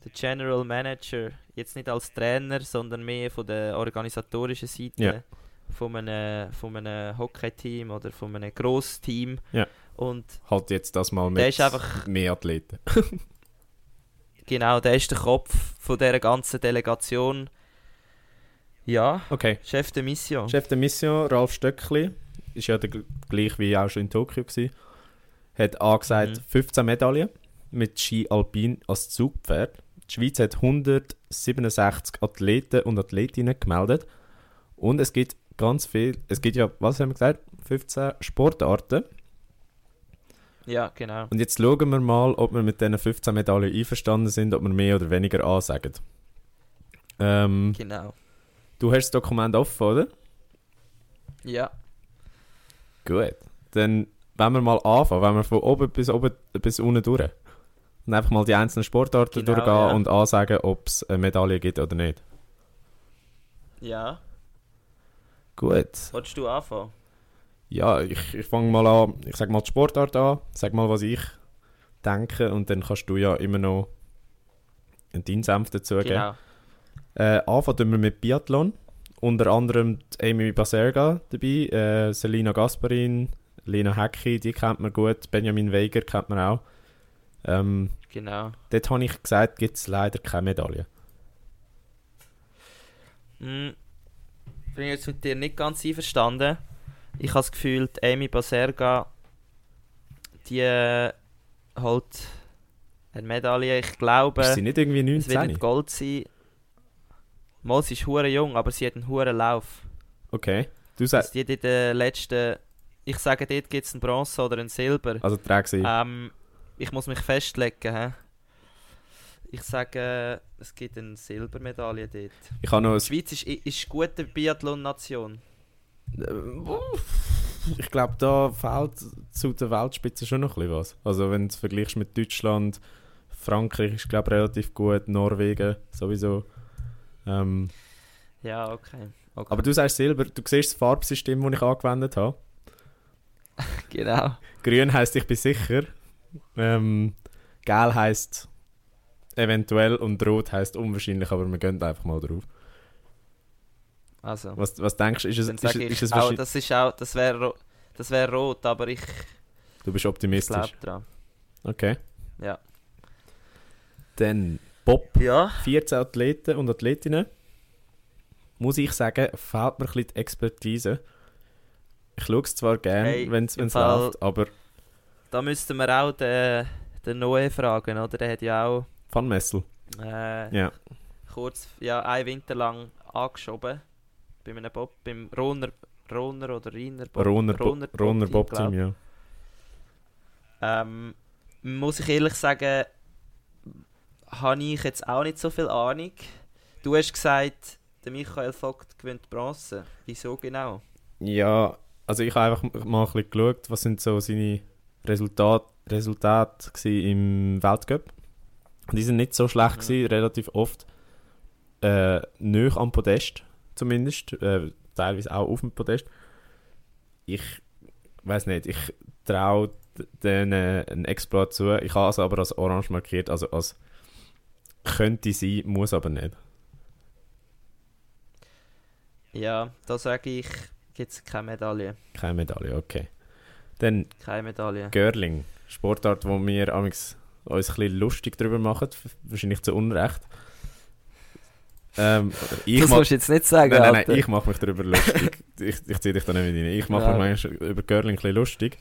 der General Manager, jetzt nicht als Trainer, sondern mehr von der organisatorischen Seite Ja. von einem, von einem Hockey-Team oder von einem Grossteam. Ja. Und Halt jetzt das mal mit ist einfach- mehr Athleten. genau, der ist der Kopf von dieser ganzen Delegation. Ja, Okay. Chef der Mission. Chef der Mission, Ralf Stöckli, ist ja der, gl- gleich wie auch schon in Tokio gewesen, hat angesagt Mhm. 15 Medaillen mit Ski Alpin als Zugpferd. Die Schweiz hat 167 Athleten und Athletinnen gemeldet und es gibt ganz viel, es gibt ja, was haben wir gesagt, 15 Sportarten Ja, genau. und jetzt schauen wir mal, ob wir mit diesen 15 Medaillen einverstanden sind, ob wir mehr oder weniger ansagen. Ähm, Genau. Du hast das Dokument offen, oder? Ja. Gut. Dann wenn wir mal anfangen, wenn wir von oben bis oben bis unten durch. Und einfach mal die einzelnen Sportarten Genau, durchgehen ja. und ansagen, ob es eine Medaille gibt oder nicht. Ja. Gut. Wolltest du anfangen? Ja, ich, ich fange mal an, ich sag mal die Sportart an, sag mal, was ich denke und dann kannst du ja immer noch deinen Senf dazu geben. Genau. Äh, anfangen wir mit Biathlon. Unter anderem Amy Baserga dabei, äh, Selina Gasparin, Lena Hecki, die kennt man gut, Benjamin Weiger kennt man auch. Ähm, Genau. dort habe ich gesagt, gibt es leider keine Medaille. Hm, bin ich jetzt mit dir nicht ganz einverstanden. Ich habe das Gefühl, Amy Baserga, die äh, holt eine Medaille. Ich glaube, es wird 19? nicht Gold sein. Mal, sie ist hure jung, aber sie hat einen hohen Lauf. Okay. Du sagst, die in den letzten... Ich sage, dort gibt es ein Bronze oder ein Silber. also träg sie. Ähm, ich muss mich festlegen. Hä? Ich sage, es gibt eine Silbermedaille dort. Ich habe noch Die Schweiz ist, ist eine gute Biathlon-Nation. ein, ich glaube, da fehlt zu der Weltspitze schon noch ein bisschen was. Also wenn du es vergleichst mit Deutschland, Frankreich ist glaube relativ gut, Norwegen sowieso. Ähm, Ja, okay. okay. aber du sagst Silber, du siehst das Farbsystem, das ich angewendet habe. genau. Grün heisst, ich bin sicher. Ähm, Gel heisst eventuell und Rot heisst unwahrscheinlich, aber wir gehen einfach mal drauf. Also, Was, was denkst du, ist es, ist, ist ich es auch, wahrscheinlich... das ist auch, das wäre das wär rot, aber ich, Du bist ich optimistisch. glaube dran. Okay. Ja. Dann Bob. Ja. 14 Athleten und Athletinnen. Muss ich sagen, fehlt mir ein bisschen die Expertise. Ich schaue es zwar gerne, Hey, wenn es läuft, aber Da müssten wir auch den, den Noe fragen, oder? Der hat ja auch Van Messel. äh, Ja. kurz, ja, einen Winter lang angeschoben. Bei einem Bob, beim Roner, Roner oder Riner Bob. Roner, Bo Roner Bob-Team, Bob ja. Ähm, muss ich ehrlich sagen, habe ich jetzt auch nicht so viel Ahnung. Du hast gesagt, der Michael Vogt gewinnt Bronze. Wieso genau? Ja, also ich habe einfach mal ein bisschen geschaut, was sind so seine Resultate Resultate im Weltcup. Die sind nicht so schlecht, Mhm. gewesen, relativ oft äh, nöch am Podest zumindest, äh, teilweise auch auf dem Podest. Ich weiß nicht, ich traue denen einen Exploit zu. Ich habe es aber als orange markiert, also als könnte sein, muss aber nicht. Ja, da sage ich, gibt es keine Medaille. Keine Medaille, okay. Dann Keine Medaille. Girling, Sportart, wo wir uns ein bisschen lustig drüber machen, wahrscheinlich zu Unrecht. Ähm, das musst du jetzt nicht sagen, nein, nein, nein, ich mache mich darüber lustig. ich ich ziehe dich da nicht mit rein. Ich mache Ja. mich manchmal über Girling ein bisschen lustig.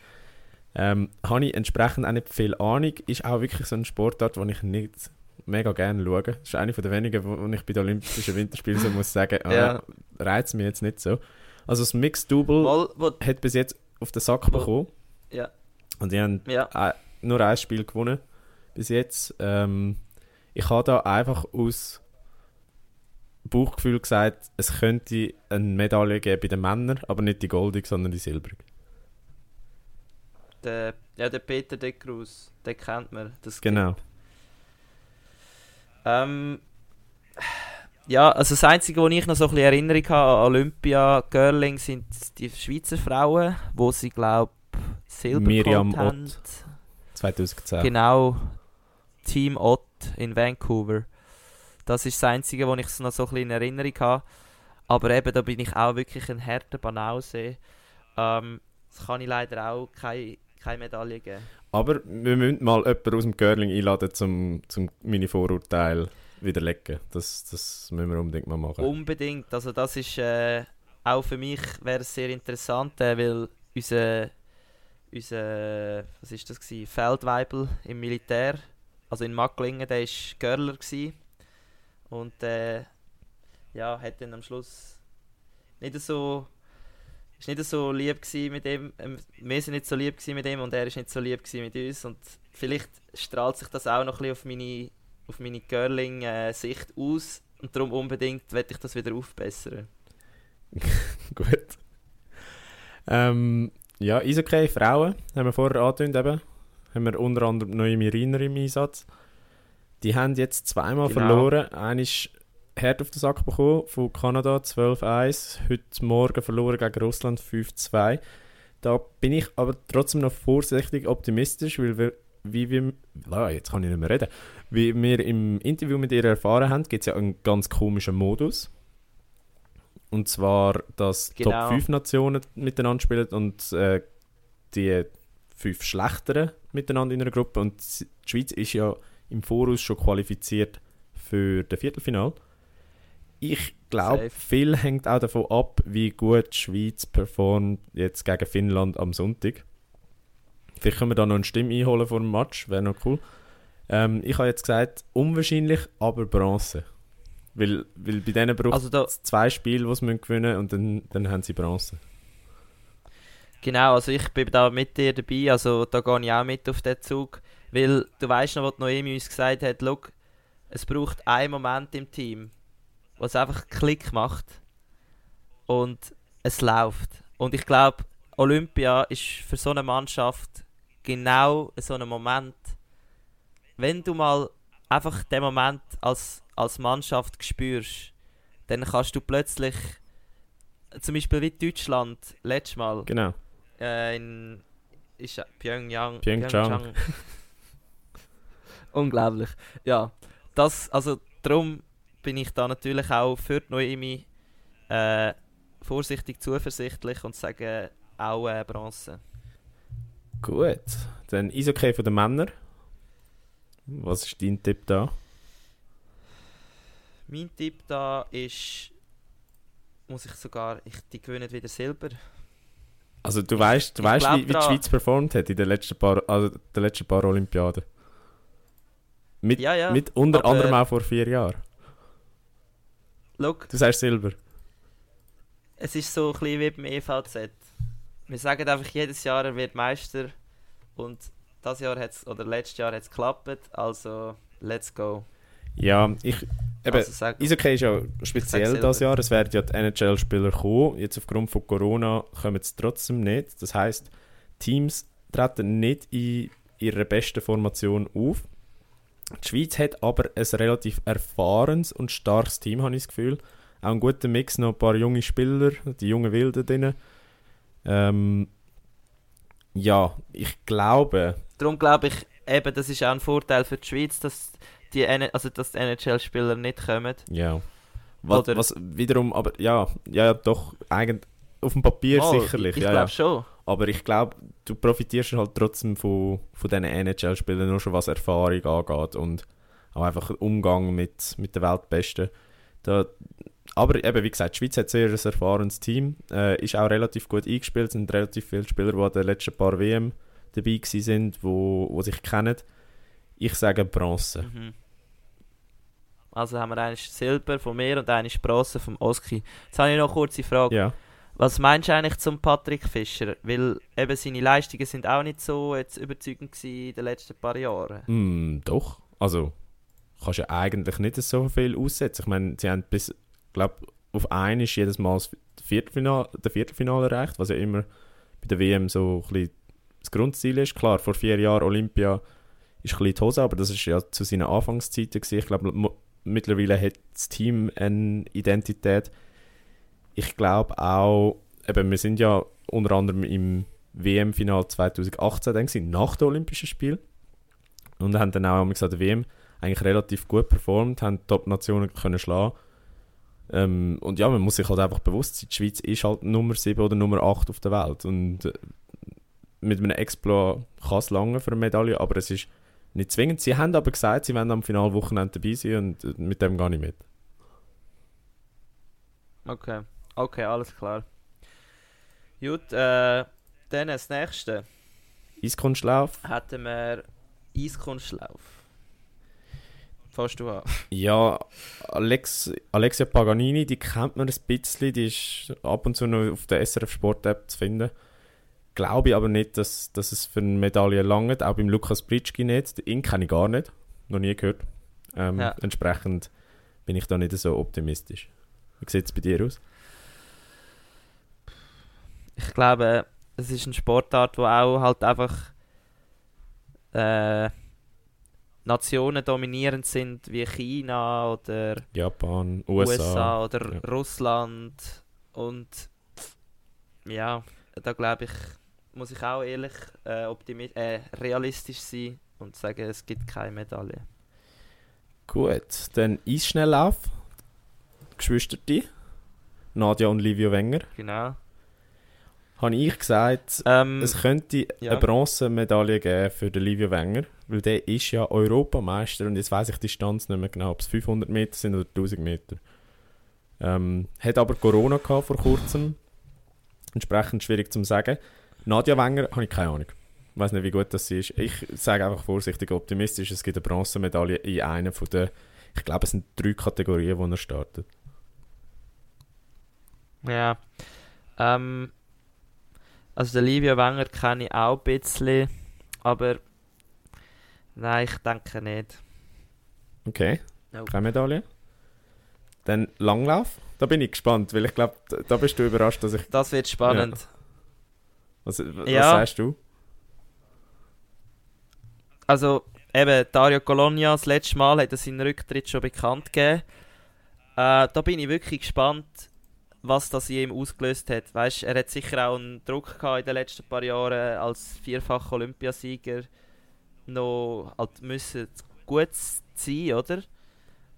Ähm, habe ich entsprechend auch nicht viel Ahnung. Ist auch wirklich so ein Sportart, den ich nicht mega gerne schaue. Das ist eine der wenigen, wo, ich bei den Olympischen Winterspielen so muss sagen, äh, Ja. reizt mich jetzt nicht so. Also das Mixed Double Mal, wo, hat bis jetzt auf den Sack Wo- bekommen. ja, Und die haben ja. nur ein Spiel gewonnen bis jetzt. Ähm, ich habe da einfach aus Bauchgefühl gesagt, es könnte eine Medaille geben bei den Männern, aber nicht die goldige, sondern die silbrige. Der, ja, der Peter de Cruz, den kennt man. Das Genau. Ähm, ja, also das Einzige, wo ich noch so ein bisschen Erinnerung habe an Olympia Girling sind die Schweizer Frauen, wo sie glaube Silber Miriam haben. 2010. Genau, Team Ott in Vancouver. Das ist das Einzige, wo ich noch so ein bisschen in Erinnerung habe. Aber eben, da bin ich auch wirklich ein harter Banause. Ähm, das kann ich leider auch keine, keine Medaille geben. Aber wir müssen mal jemanden aus dem Curling einladen, um zum meine Vorurteile widerlegen. Das, das müssen wir unbedingt mal machen. Unbedingt. Also das ist äh, auch für mich wäre es sehr interessant, äh, weil unser, unser was ist das gewesen? Feldweibel im Militär, also in Macklingen, der ist Görler gsi und äh, ja hat dann am Schluss nicht so ist nicht so lieb mit ihm. Ähm, wir sind nicht so lieb mit ihm und er ist nicht so lieb mit uns und vielleicht strahlt sich das auch noch ein bisschen auf meine auf meine Girling-Sicht aus und darum unbedingt werde ich das wieder aufbessern. Gut. Ähm, ja, Eishockey, Frauen, haben wir vorher angedeutet eben. Haben wir unter anderem neue Reiner im Einsatz. Die haben jetzt zweimal Genau. verloren. Einer ist hart auf den Sack bekommen von Kanada, 12-1. Heute Morgen verloren gegen Russland 5-2. Da bin ich aber trotzdem noch vorsichtig optimistisch, weil wir, wie wir, ah, jetzt kann ich nicht mehr reden, wie wir im Interview mit ihr erfahren haben, gibt es ja einen ganz komischen Modus. Und zwar, dass Genau. Top 5 Nationen miteinander spielen und äh, die fünf schlechteren miteinander in einer Gruppe. Und die Schweiz ist ja im Voraus schon qualifiziert für das Viertelfinal. Ich glaube, viel hängt auch davon ab, wie gut die Schweiz performt jetzt gegen Finnland am Sonntag. Vielleicht können wir da noch eine Stimme einholen vor dem Match, wäre noch cool. Ähm, ich habe jetzt gesagt, unwahrscheinlich, aber Bronze. Weil, weil bei denen braucht Also da, es zwei Spiele, die sie müssen gewinnen und dann, dann haben sie Bronze. genau, also ich bin da mit dir dabei, also da gehe ich auch mit auf den Zug, weil du weißt noch, was Noemi uns gesagt hat, look, es braucht einen Moment im Team, wo es einfach Klick macht und es läuft. Und ich glaube, Olympia ist für so eine Mannschaft genau so ein Moment, wenn du mal einfach den Moment als, als Mannschaft spürst, dann kannst du plötzlich, zum Beispiel wie Deutschland letztes Mal Genau. äh, in ist Pyongyang. Pyeongchang. Unglaublich. Ja, das, also darum bin ich da natürlich auch für die Noemi äh, vorsichtig zuversichtlich und sage auch äh, Bronze. Gut. Dann Eishockey von den Männern. Was ist dein Tipp da? Mein Tipp da ist, muss ich sogar, ich, die gewinnen wieder Silber. Also du weißt, du weißt wie, wie die. Schweiz performt hat in den letzten paar, also den letzten paar Olympiaden. Mit, Ja, ja. mit unter aber- anderem auch vor vier Jahren. Look, Du sagst Silber. es ist so ein bisschen wie beim EVZ. Wir sagen einfach jedes Jahr, er wird Meister und das Jahr hat's, oder letztes Jahr hat es geklappt, also let's go. Ja, ich, eben, also sag, Eishockey ist ja speziell das Jahr. Es werden ja die NHL-Spieler kommen. Jetzt aufgrund von Corona kommen sie trotzdem nicht. Das heißt, Teams treten nicht in ihrer besten Formation auf. Die Schweiz hat aber ein relativ erfahrenes und starkes Team, habe ich das Gefühl. Auch ein guter Mix, noch ein paar junge Spieler, die jungen Wilden drin. Ähm, ja, ich glaube. Darum glaube ich, eben, das ist auch ein Vorteil für die Schweiz, dass die, also dass die NHL-Spieler nicht kommen. Ja. Was, was, wiederum, aber ja, ja, doch, eigentlich auf dem Papier oh, sicherlich. Ich, ich ja, glaube ja. schon. Aber ich glaube, du profitierst halt trotzdem von, von diesen NHL-Spielern nur schon, was Erfahrung angeht und auch einfach Umgang mit, mit der Weltbesten. Da, aber eben, wie gesagt, die Schweiz hat sehr ein erfahrenes Team, äh, ist auch relativ gut eingespielt, sind relativ viele Spieler, die an den letzten paar WM dabei sind, wo, wo sich kennen. Ich sage Bronze. Mhm. Also haben wir einen Silber von mir und einen Bronze vom Oski. Jetzt habe ich noch eine kurze Frage. Ja. Was meinst du eigentlich zum Patrick Fischer? Weil eben seine Leistungen sind auch nicht so jetzt überzeugend in den letzten paar Jahren. Mm, doch. Also kannst ja eigentlich nicht so viel aussetzen. Ich meine, sie haben bis, glaube auf einen ist jedes Mal das Viertelfinale, der Viertelfinale erreicht, was ja immer bei der WM so ein bisschen das Grundziel ist. Klar, vor vier Jahren Olympia ist ein bisschen die Hose, aber das ist ja zu seinen Anfangszeiten gewesen. Ich glaube, mittlerweile hat das Team eine Identität ich glaube auch, eben, wir sind ja unter anderem im WM-Final 2018 dann gewesen, nach den Olympischen Spielen. Und haben dann auch an der WM eigentlich relativ gut performt, haben Top-Nationen können schlagen. Ähm, und ja, man muss sich halt einfach bewusst sein, die Schweiz ist halt Nummer 7 oder Nummer 8 auf der Welt. Und äh, mit einem Exploit kann es lange für eine Medaille, aber es ist nicht zwingend. Sie haben aber gesagt, sie werden am Finalwochenende dabei sein und äh, mit dem gar nicht mit. Okay. Okay, alles klar. Gut, äh, dann das nächste. Eiskunstlauf. Hätten wir Eiskunstlauf. Fährst du an? Ja, Alex, Alexia Paganini, die kennt man ein bisschen. Die ist ab und zu noch auf der SRF Sport App zu finden. Glaube ich aber nicht, dass, dass es für eine Medaille langt. Auch beim Lukas Britschki nicht. Den kenne ich gar nicht. Noch nie gehört. Ähm, ja. Entsprechend bin ich da nicht so optimistisch. Wie sieht es bei dir aus? Ich glaube, es ist eine Sportart, wo auch halt einfach äh, Nationen dominierend sind wie China oder Japan, USA, USA oder ja. Russland und ja, da glaube ich, muss ich auch ehrlich äh, äh, realistisch sein und sagen, es gibt keine Medaille. Gut, dann Eisschnelllauf, Geschwisterte, Nadja und Livio Wenger. Genau habe ich gesagt, ähm, es könnte ja. eine Bronzemedaille geben für den Livio Wenger, weil der ist ja Europameister und jetzt weiß ich die Distanz nicht mehr genau, ob es 500 Meter sind oder 1000 Meter. Ähm, hat aber Corona gehabt vor kurzem, entsprechend schwierig zu sagen. Nadja Wenger habe ich keine Ahnung. Ich weiß nicht, wie gut das ist. Ich sage einfach vorsichtig optimistisch, es gibt eine Bronzemedaille in einer von den, ich glaube, es sind drei Kategorien, wo er startet. Ja. Ähm, also der Livia Wenger kenne ich auch ein bisschen, aber nein, ich denke nicht. Okay, nope. keine Medaille. Dann Langlauf, da bin ich gespannt, weil ich glaube, da bist du überrascht, dass ich... Das wird spannend. Ja. Was, was ja. sagst du? Also, eben, Dario Colonia, das letzte Mal hat er seinen Rücktritt schon bekannt gegeben. Äh, da bin ich wirklich gespannt, was das ihm ausgelöst hat. Weißt, er hat sicher auch einen Druck gehabt in den letzten paar Jahren als vierfacher Olympiasieger noch halt müssen gut sein, oder?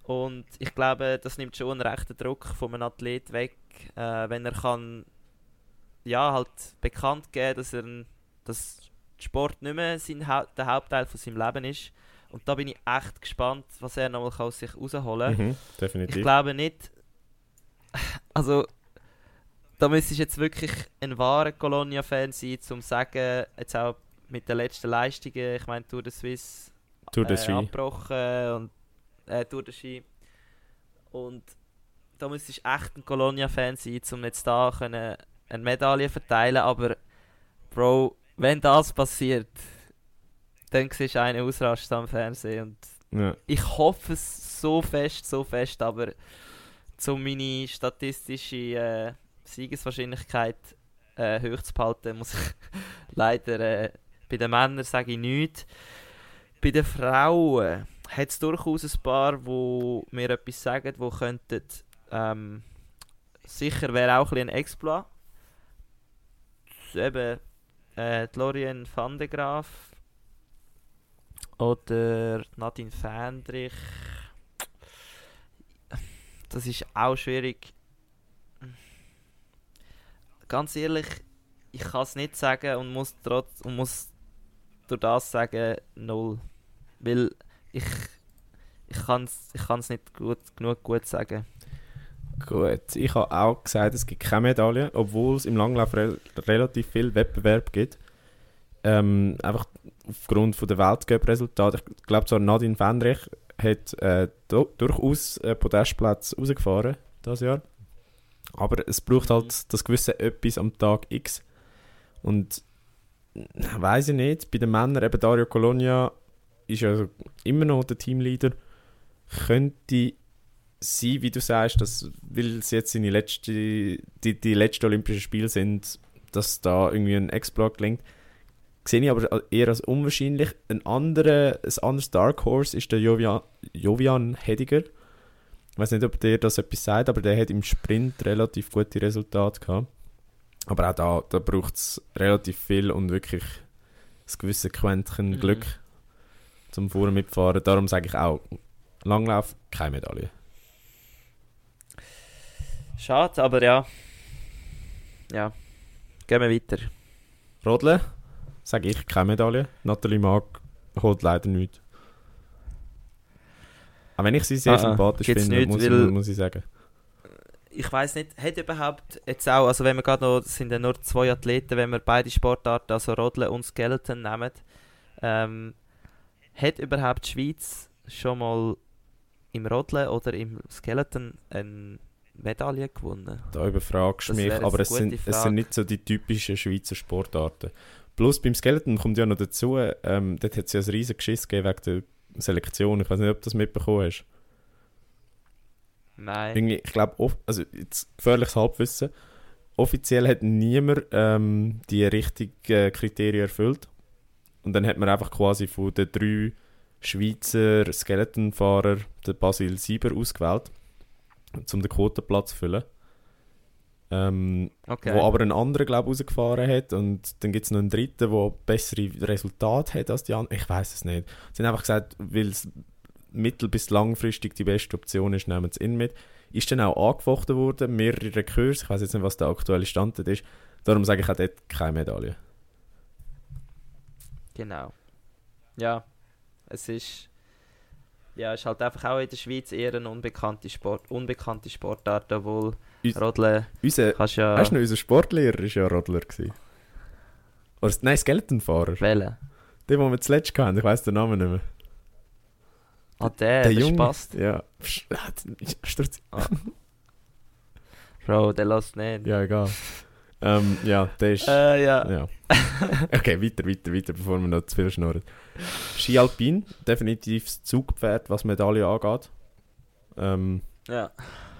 Und ich glaube, das nimmt schon einen rechten Druck von einem Athlet weg, äh, wenn er kann ja halt bekannt geben, dass er dass Sport nicht mehr sein, der Hauptteil von seinem Leben ist. Und da bin ich echt gespannt, was er nochmal aus sich rausholen kann. Mhm, definitiv. Ich glaube nicht, also, da müsstest du jetzt wirklich ein wahrer Colonia-Fan sein, um zu sagen, jetzt auch mit den letzten Leistungen, ich meine Tour de Suisse Tour de äh, abgebrochen und äh, Tour de Ski. Und da müsstest du echt ein Colonia-Fan sein, um jetzt da können eine Medaille verteilen aber Bro, wenn das passiert, dann siehst du einen ausrasten am Fernsehen und ja. ich hoffe es so fest, so fest, aber um meine statistische äh, Siegeswahrscheinlichkeit äh, hoch zu behalten, muss ich leider äh, Bei den Männern sage ich nichts. Bei den Frauen hat es durchaus ein paar, die mir etwas sagen, die könnten. Ähm, sicher wäre auch ein, ein Exploit. Eben äh, Lorien van de Graaf oder Nadine Fendrich. Das ist auch schwierig. Ganz ehrlich, ich kann es nicht sagen und muss trotz und muss durch das sagen null, weil ich ich kann es ich kann's nicht gut, genug gut sagen. Gut, ich habe auch gesagt, es gibt keine Medaille, obwohl es im Langlauf re relativ viel Wettbewerb gibt. Ähm, einfach aufgrund der Weltcup-Resultate. Ich glaube zwar Nadine Fendrich hat äh, durchaus äh, Podestplätze rausgefahren dieses Jahr. Aber es braucht halt mhm. das gewisse Etwas am Tag X. Und weiß ich nicht, bei den Männern, eben Dario Colonia ist ja immer noch der Teamleader, könnte sein, wie du sagst, dass, weil es jetzt seine letzte, die, die letzten Olympischen Spiele sind, dass da irgendwie ein Exploit gelingt. Sehe ich aber eher als unwahrscheinlich. Ein, anderer, ein anderes Dark Horse ist der Jovian, Jovian Hediger. Ich weiß nicht, ob der das etwas sagt, aber der hat im Sprint relativ gute Resultate gehabt. Aber auch da, da braucht es relativ viel und wirklich ein gewisses Quäntchen mhm. Glück zum Vorne mitfahren. Darum sage ich auch, Langlauf, keine Medaille. Schade, aber ja. Ja. Gehen wir weiter. Rodle, sage ich, keine Medaille. Nathalie Mag holt leider nichts. Auch wenn ich sie sehr ah, ah sympathisch finde, nicht, muss, muss ich sagen ich weiß nicht, hat überhaupt jetzt auch, also wenn wir gerade noch, sind ja nur zwei Athleten, wenn wir beide Sportarten, also Rodeln und Skeleton nehmen, ähm, hat überhaupt die Schweiz schon mal im Rodeln oder im Skeleton eine Medaille gewonnen? Da überfragst du mich, aber es sind, es sind nicht so die typischen Schweizer Sportarten. Plus beim Skeleton kommt ja noch dazu, ähm, dort hat es ja ein riesiges Geschiss gegeben wegen der Selektion. Ich weiß nicht, ob du das mitbekommen hast. Nein. Irgendwie, ich glaube, also jetzt gefährliches Halbwissen. Offiziell hat niemand ähm, die richtigen Kriterien erfüllt. Und dann hat man einfach quasi von den drei Schweizer Skeletonfahrer den Basil Sieber ausgewählt, um den Quotenplatz zu füllen. Ähm, okay. Wo aber ein anderer, glaube ich, rausgefahren hat. Und dann gibt es noch einen dritten, der bessere Resultate hat als die anderen. Ich weiß es nicht. Sie haben einfach gesagt, weil es mittel- bis langfristig die beste Option ist, nehmen sie ihn mit. Ist dann auch angefochten worden, mehrere Rekurs. Ich weiß jetzt nicht, was der aktuelle Stand ist. Darum sage ich auch dort keine Medaille. Genau. Ja, es ist. Ja, es ist halt einfach auch in der Schweiz eher eine unbekannte, Sport, unbekannte Sportart, obwohl Us Rodeln. Unser, kannst ja, weißt du noch, unser Sportlehrer war ja Rodler. Gewesen. Oder, nein, Skeletonfahrer. Welcher? Den, den wir zuletzt hatten, ich weiß den Namen nicht mehr. Ah, der, der, der Junge, passt. Ja. Ah. Bro, der lässt nicht. Ja, egal. Ähm, ja, der ist. Äh, ja. ja. Okay, weiter, weiter, weiter, bevor wir noch zu viel schnurren. Ski Alpin, definitiv das Zugpferd, was Medaille angeht. Ähm, ja.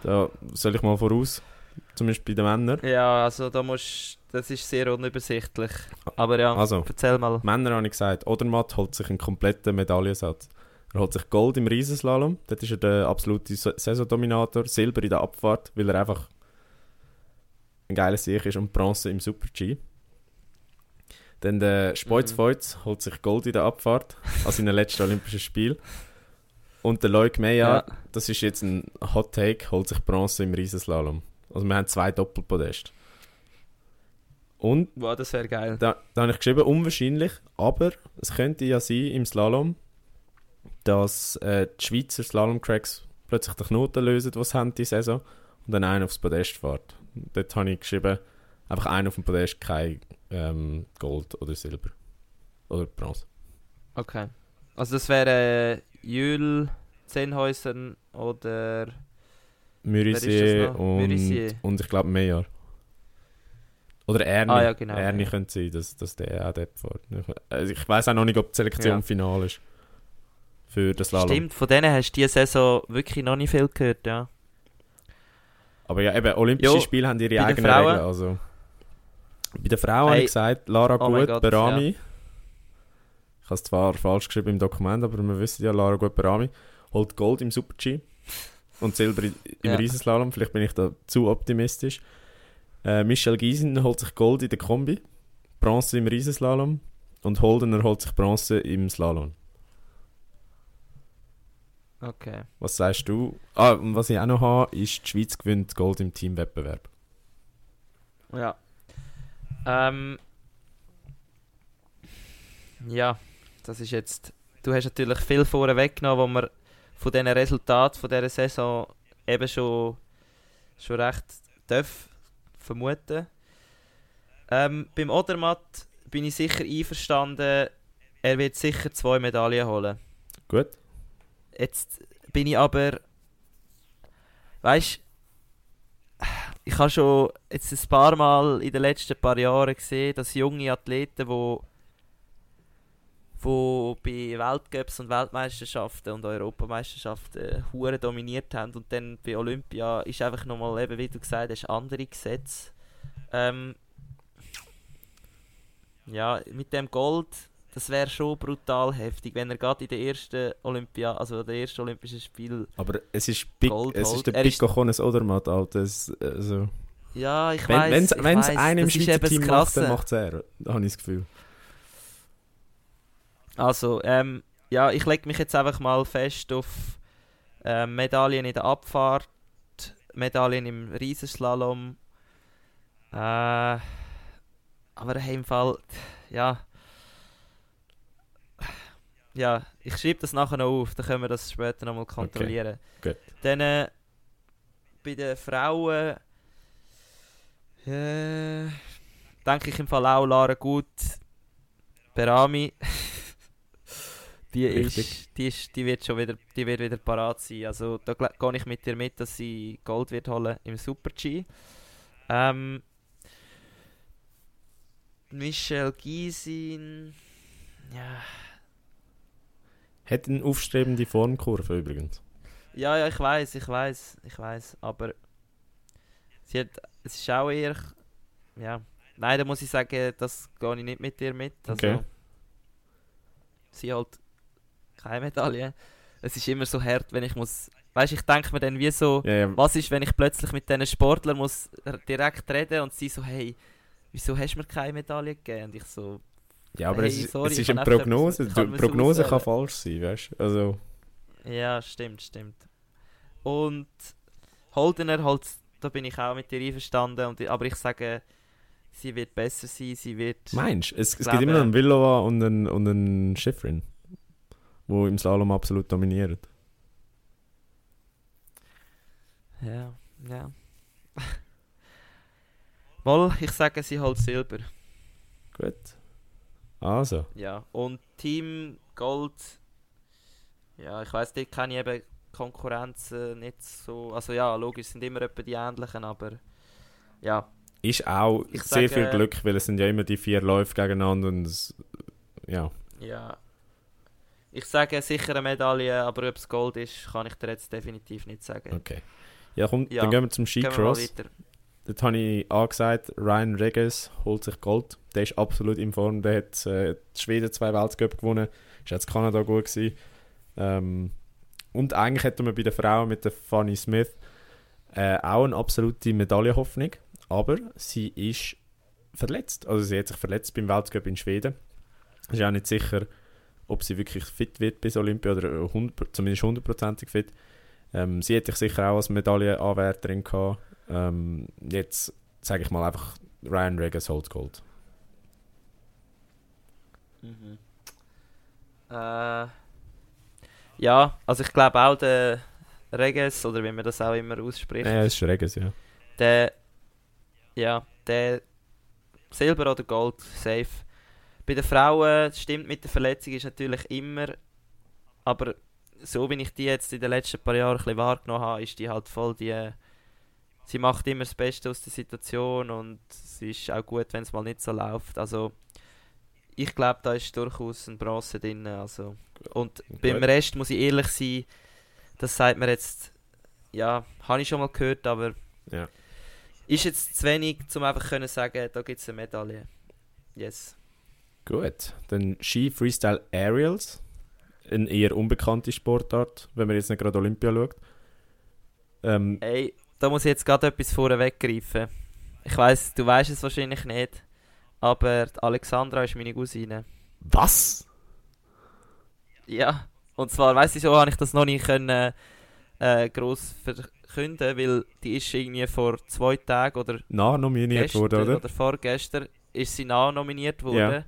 Da soll ich mal voraus, zumindest bei den Männern. Ja, also da musst das ist sehr unübersichtlich. Aber ja, also, erzähl mal. Männer habe ich gesagt, Odermatt holt sich einen kompletten Medaillensatz. Er holt sich Gold im Riesenslalom, dort ist er der absolute Saisondominator, Silber in der Abfahrt, weil er einfach ein geiler Sieg ist und Bronze im Super-G. Dann der Speuz mhm. holt sich Gold in der Abfahrt an seinem letzten Olympischen Spiel. Und der Loic Meyer, ja. das ist jetzt ein Hot Take, holt sich Bronze im Riesenslalom. Also wir haben zwei Doppelpodeste. Und wow, das wäre geil. Da, da habe ich geschrieben, unwahrscheinlich, aber es könnte ja sein im Slalom, dass äh, die Schweizer Slalom-Cracks plötzlich die Knoten lösen, die sie haben die Saison, und dann einer aufs Podest fährt. Dort habe ich geschrieben, einfach einer auf dem Podest, kein ähm, Gold oder Silber. Oder Bronze. Okay. Also das wäre äh, Jül, Zehnhäusen oder... Mürisier und, und ich glaube Meyer. Oder Ernie. Ah, ja, genau, Ernie ja. könnte sein, dass, dass der auch dort fährt. Also ich weiß auch noch nicht, ob die Selektion ja. final ist für das Slalom. Stimmt, von denen hast du diese Saison wirklich noch nicht viel gehört, ja. Aber ja, eben, Olympische jo, Spiele haben ihre eigenen Regeln. Also. Bei den Frauen hey. habe ich gesagt, Lara oh Gut, God, Berami. Ja. Habe es zwar falsch geschrieben im Dokument, aber wir wissen ja, Lara Gueperami holt Gold im Super-G und Silber im ja. Riesenslalom. Vielleicht bin ich da zu optimistisch. Äh, Michel Giesen holt sich Gold in der Kombi, Bronze im Riesenslalom und Holdener holt sich Bronze im Slalom. Okay. Was sagst du? Ah, und was ich auch noch habe, ist, die Schweiz gewinnt Gold im Teamwettbewerb. Ja. Ähm. Ja, das ist jetzt. Du hast natürlich viel vorher weggenommen, wo man von diesen Resultaten von dieser Saison eben schon, schon recht darf vermuten. Ähm, beim Odermatt bin ich sicher einverstanden, er wird sicher zwei Medaillen holen. Gut. Jetzt bin ich aber. Weißt ich habe schon jetzt ein paar Mal in den letzten paar Jahren gesehen, dass junge Athleten, die wo bei Weltcups und Weltmeisterschaften und Europameisterschaften hure dominiert haben und dann bei Olympia ist einfach nochmal eben, wie du gesagt hast, andere Gesetze. Ähm, ja, mit dem Gold das wäre schon brutal heftig, wenn er gerade in der ersten Olympia, also der ersten Olympischen Spiel. Aber es ist, Big, es ist der Pico Jones Odermatt, Alter. also, ja, ich weiß. Wenn es einem im Schweizer Team macht, dann macht es er. Habe ich das Gefühl. Also, ähm, ja, ich lege mich jetzt einfach mal fest auf äh, Medaillen in der Abfahrt, Medaillen im Riesenslalom. Äh, aber im Fall, ja ja, ich schreibe das nachher noch auf, dann können wir das später nochmal kontrollieren. Okay. Dann äh, bei den Frauen äh, denke ich im Fall auch Lara Gut, Berami. die, ist, die, ist, die wird schon wieder, die wird wieder parat sein. Also da gehe ich mit dir mit, dass sie Gold wird holen im Super G. Ähm, Michelle Gysin, ja hat eine aufstrebende Formkurve übrigens. Ja, ja, ich weiß, ich weiß, ich weiß, aber sie hat, es ist auch eher, ja, nein, da muss ich sagen, das gehe ich nicht mit dir mit. Also, okay. Sie halt keine Medaille. Es ist immer so hart, wenn ich muss, weißt, ich denke mir dann wie so, ja, ja. was ist, wenn ich plötzlich mit diesen Sportlern muss direkt reden und sie so, hey, wieso hast du mir keine Medaille gegeben? Und ich so, ja, aber hey, es, sorry, es ist eine Prognose. Die Prognose kann falsch sein, weißt du? Also. Ja, stimmt, stimmt. Und Holdener, halt, da bin ich auch mit dir einverstanden. Und, aber ich sage, sie wird besser sein, sie wird... Meinst du? Es, es gibt immer noch einen Villova und einen, und einen Schifrin, wo im Slalom absolut dominieren. Ja, ja. Mal, ich sage, sie holt Silber. Gut. Also. Ja, und Team Gold, ja, ich weiß, dort kenne ich eben Konkurrenzen nicht so. Also ja, logisch sind immer etwa die ähnlichen, aber ja. Ist auch ich sehr sage, viel Glück, weil es sind ja immer die vier Läufe gegeneinander und es, ja. Ja. Ich sage sicher eine Medaille, aber ob es Gold ist, kann ich dir jetzt definitiv nicht sagen. Okay. Ja, komm, ja. dann gehen wir zum Skicross. Dort habe ich angesagt, Ryan Regis holt sich Gold. Der ist absolut in Form. Der hat äh, Schweden zwei Weltcup gewonnen. Ist jetzt Kanada gut gewesen. Ähm, und eigentlich hätte man bei den Frauen mit der Fanny Smith äh, auch eine absolute Medaillenhoffnung. Aber sie ist verletzt. Also sie hat sich verletzt beim Weltcup in Schweden. Ist auch nicht sicher, ob sie wirklich fit wird bis Olympia oder 100, zumindest hundertprozentig fit. Ähm, sie hätte sich sicher auch als Medaillenanwärterin gehabt. Ähm, jetzt sage ich mal einfach Ryan Regas holt Gold. Mhm. Äh, ja, also ich glaube auch der Reges, oder wie man das auch immer ausspricht. Ja, es ist Reges, ja. Der, ja, der Silber oder Gold, safe. Bei den Frauen stimmt mit der Verletzung ist natürlich immer, aber so wie ich die jetzt in den letzten paar Jahren ein bisschen wahrgenommen habe, ist die halt voll die sie macht immer das Beste aus der Situation und es ist auch gut, wenn es mal nicht so läuft. Also ich glaube, da ist durchaus ein Bronze drin. Also. Und gut. beim Rest muss ich ehrlich sein, das sagt mir jetzt, ja, habe ich schon mal gehört, aber ja. ist jetzt zu wenig, um einfach können sagen, da gibt es eine Medaille. Yes. Gut, dann Ski Freestyle Aerials. Eine eher unbekannte Sportart, wenn man jetzt nicht gerade Olympia schaut. Ähm, Ey, da muss ich jetzt gerade etwas vorweggreifen. Ich weiß, du weißt es wahrscheinlich nicht, aber Alexandra ist meine Cousine. Was? Ja, und zwar, weißt du, so habe ich das noch nicht können, äh, gross verkünden, weil die ist irgendwie vor zwei Tagen oder nominiert worden, oder? oder vorgestern ist sie nominiert worden. Ja.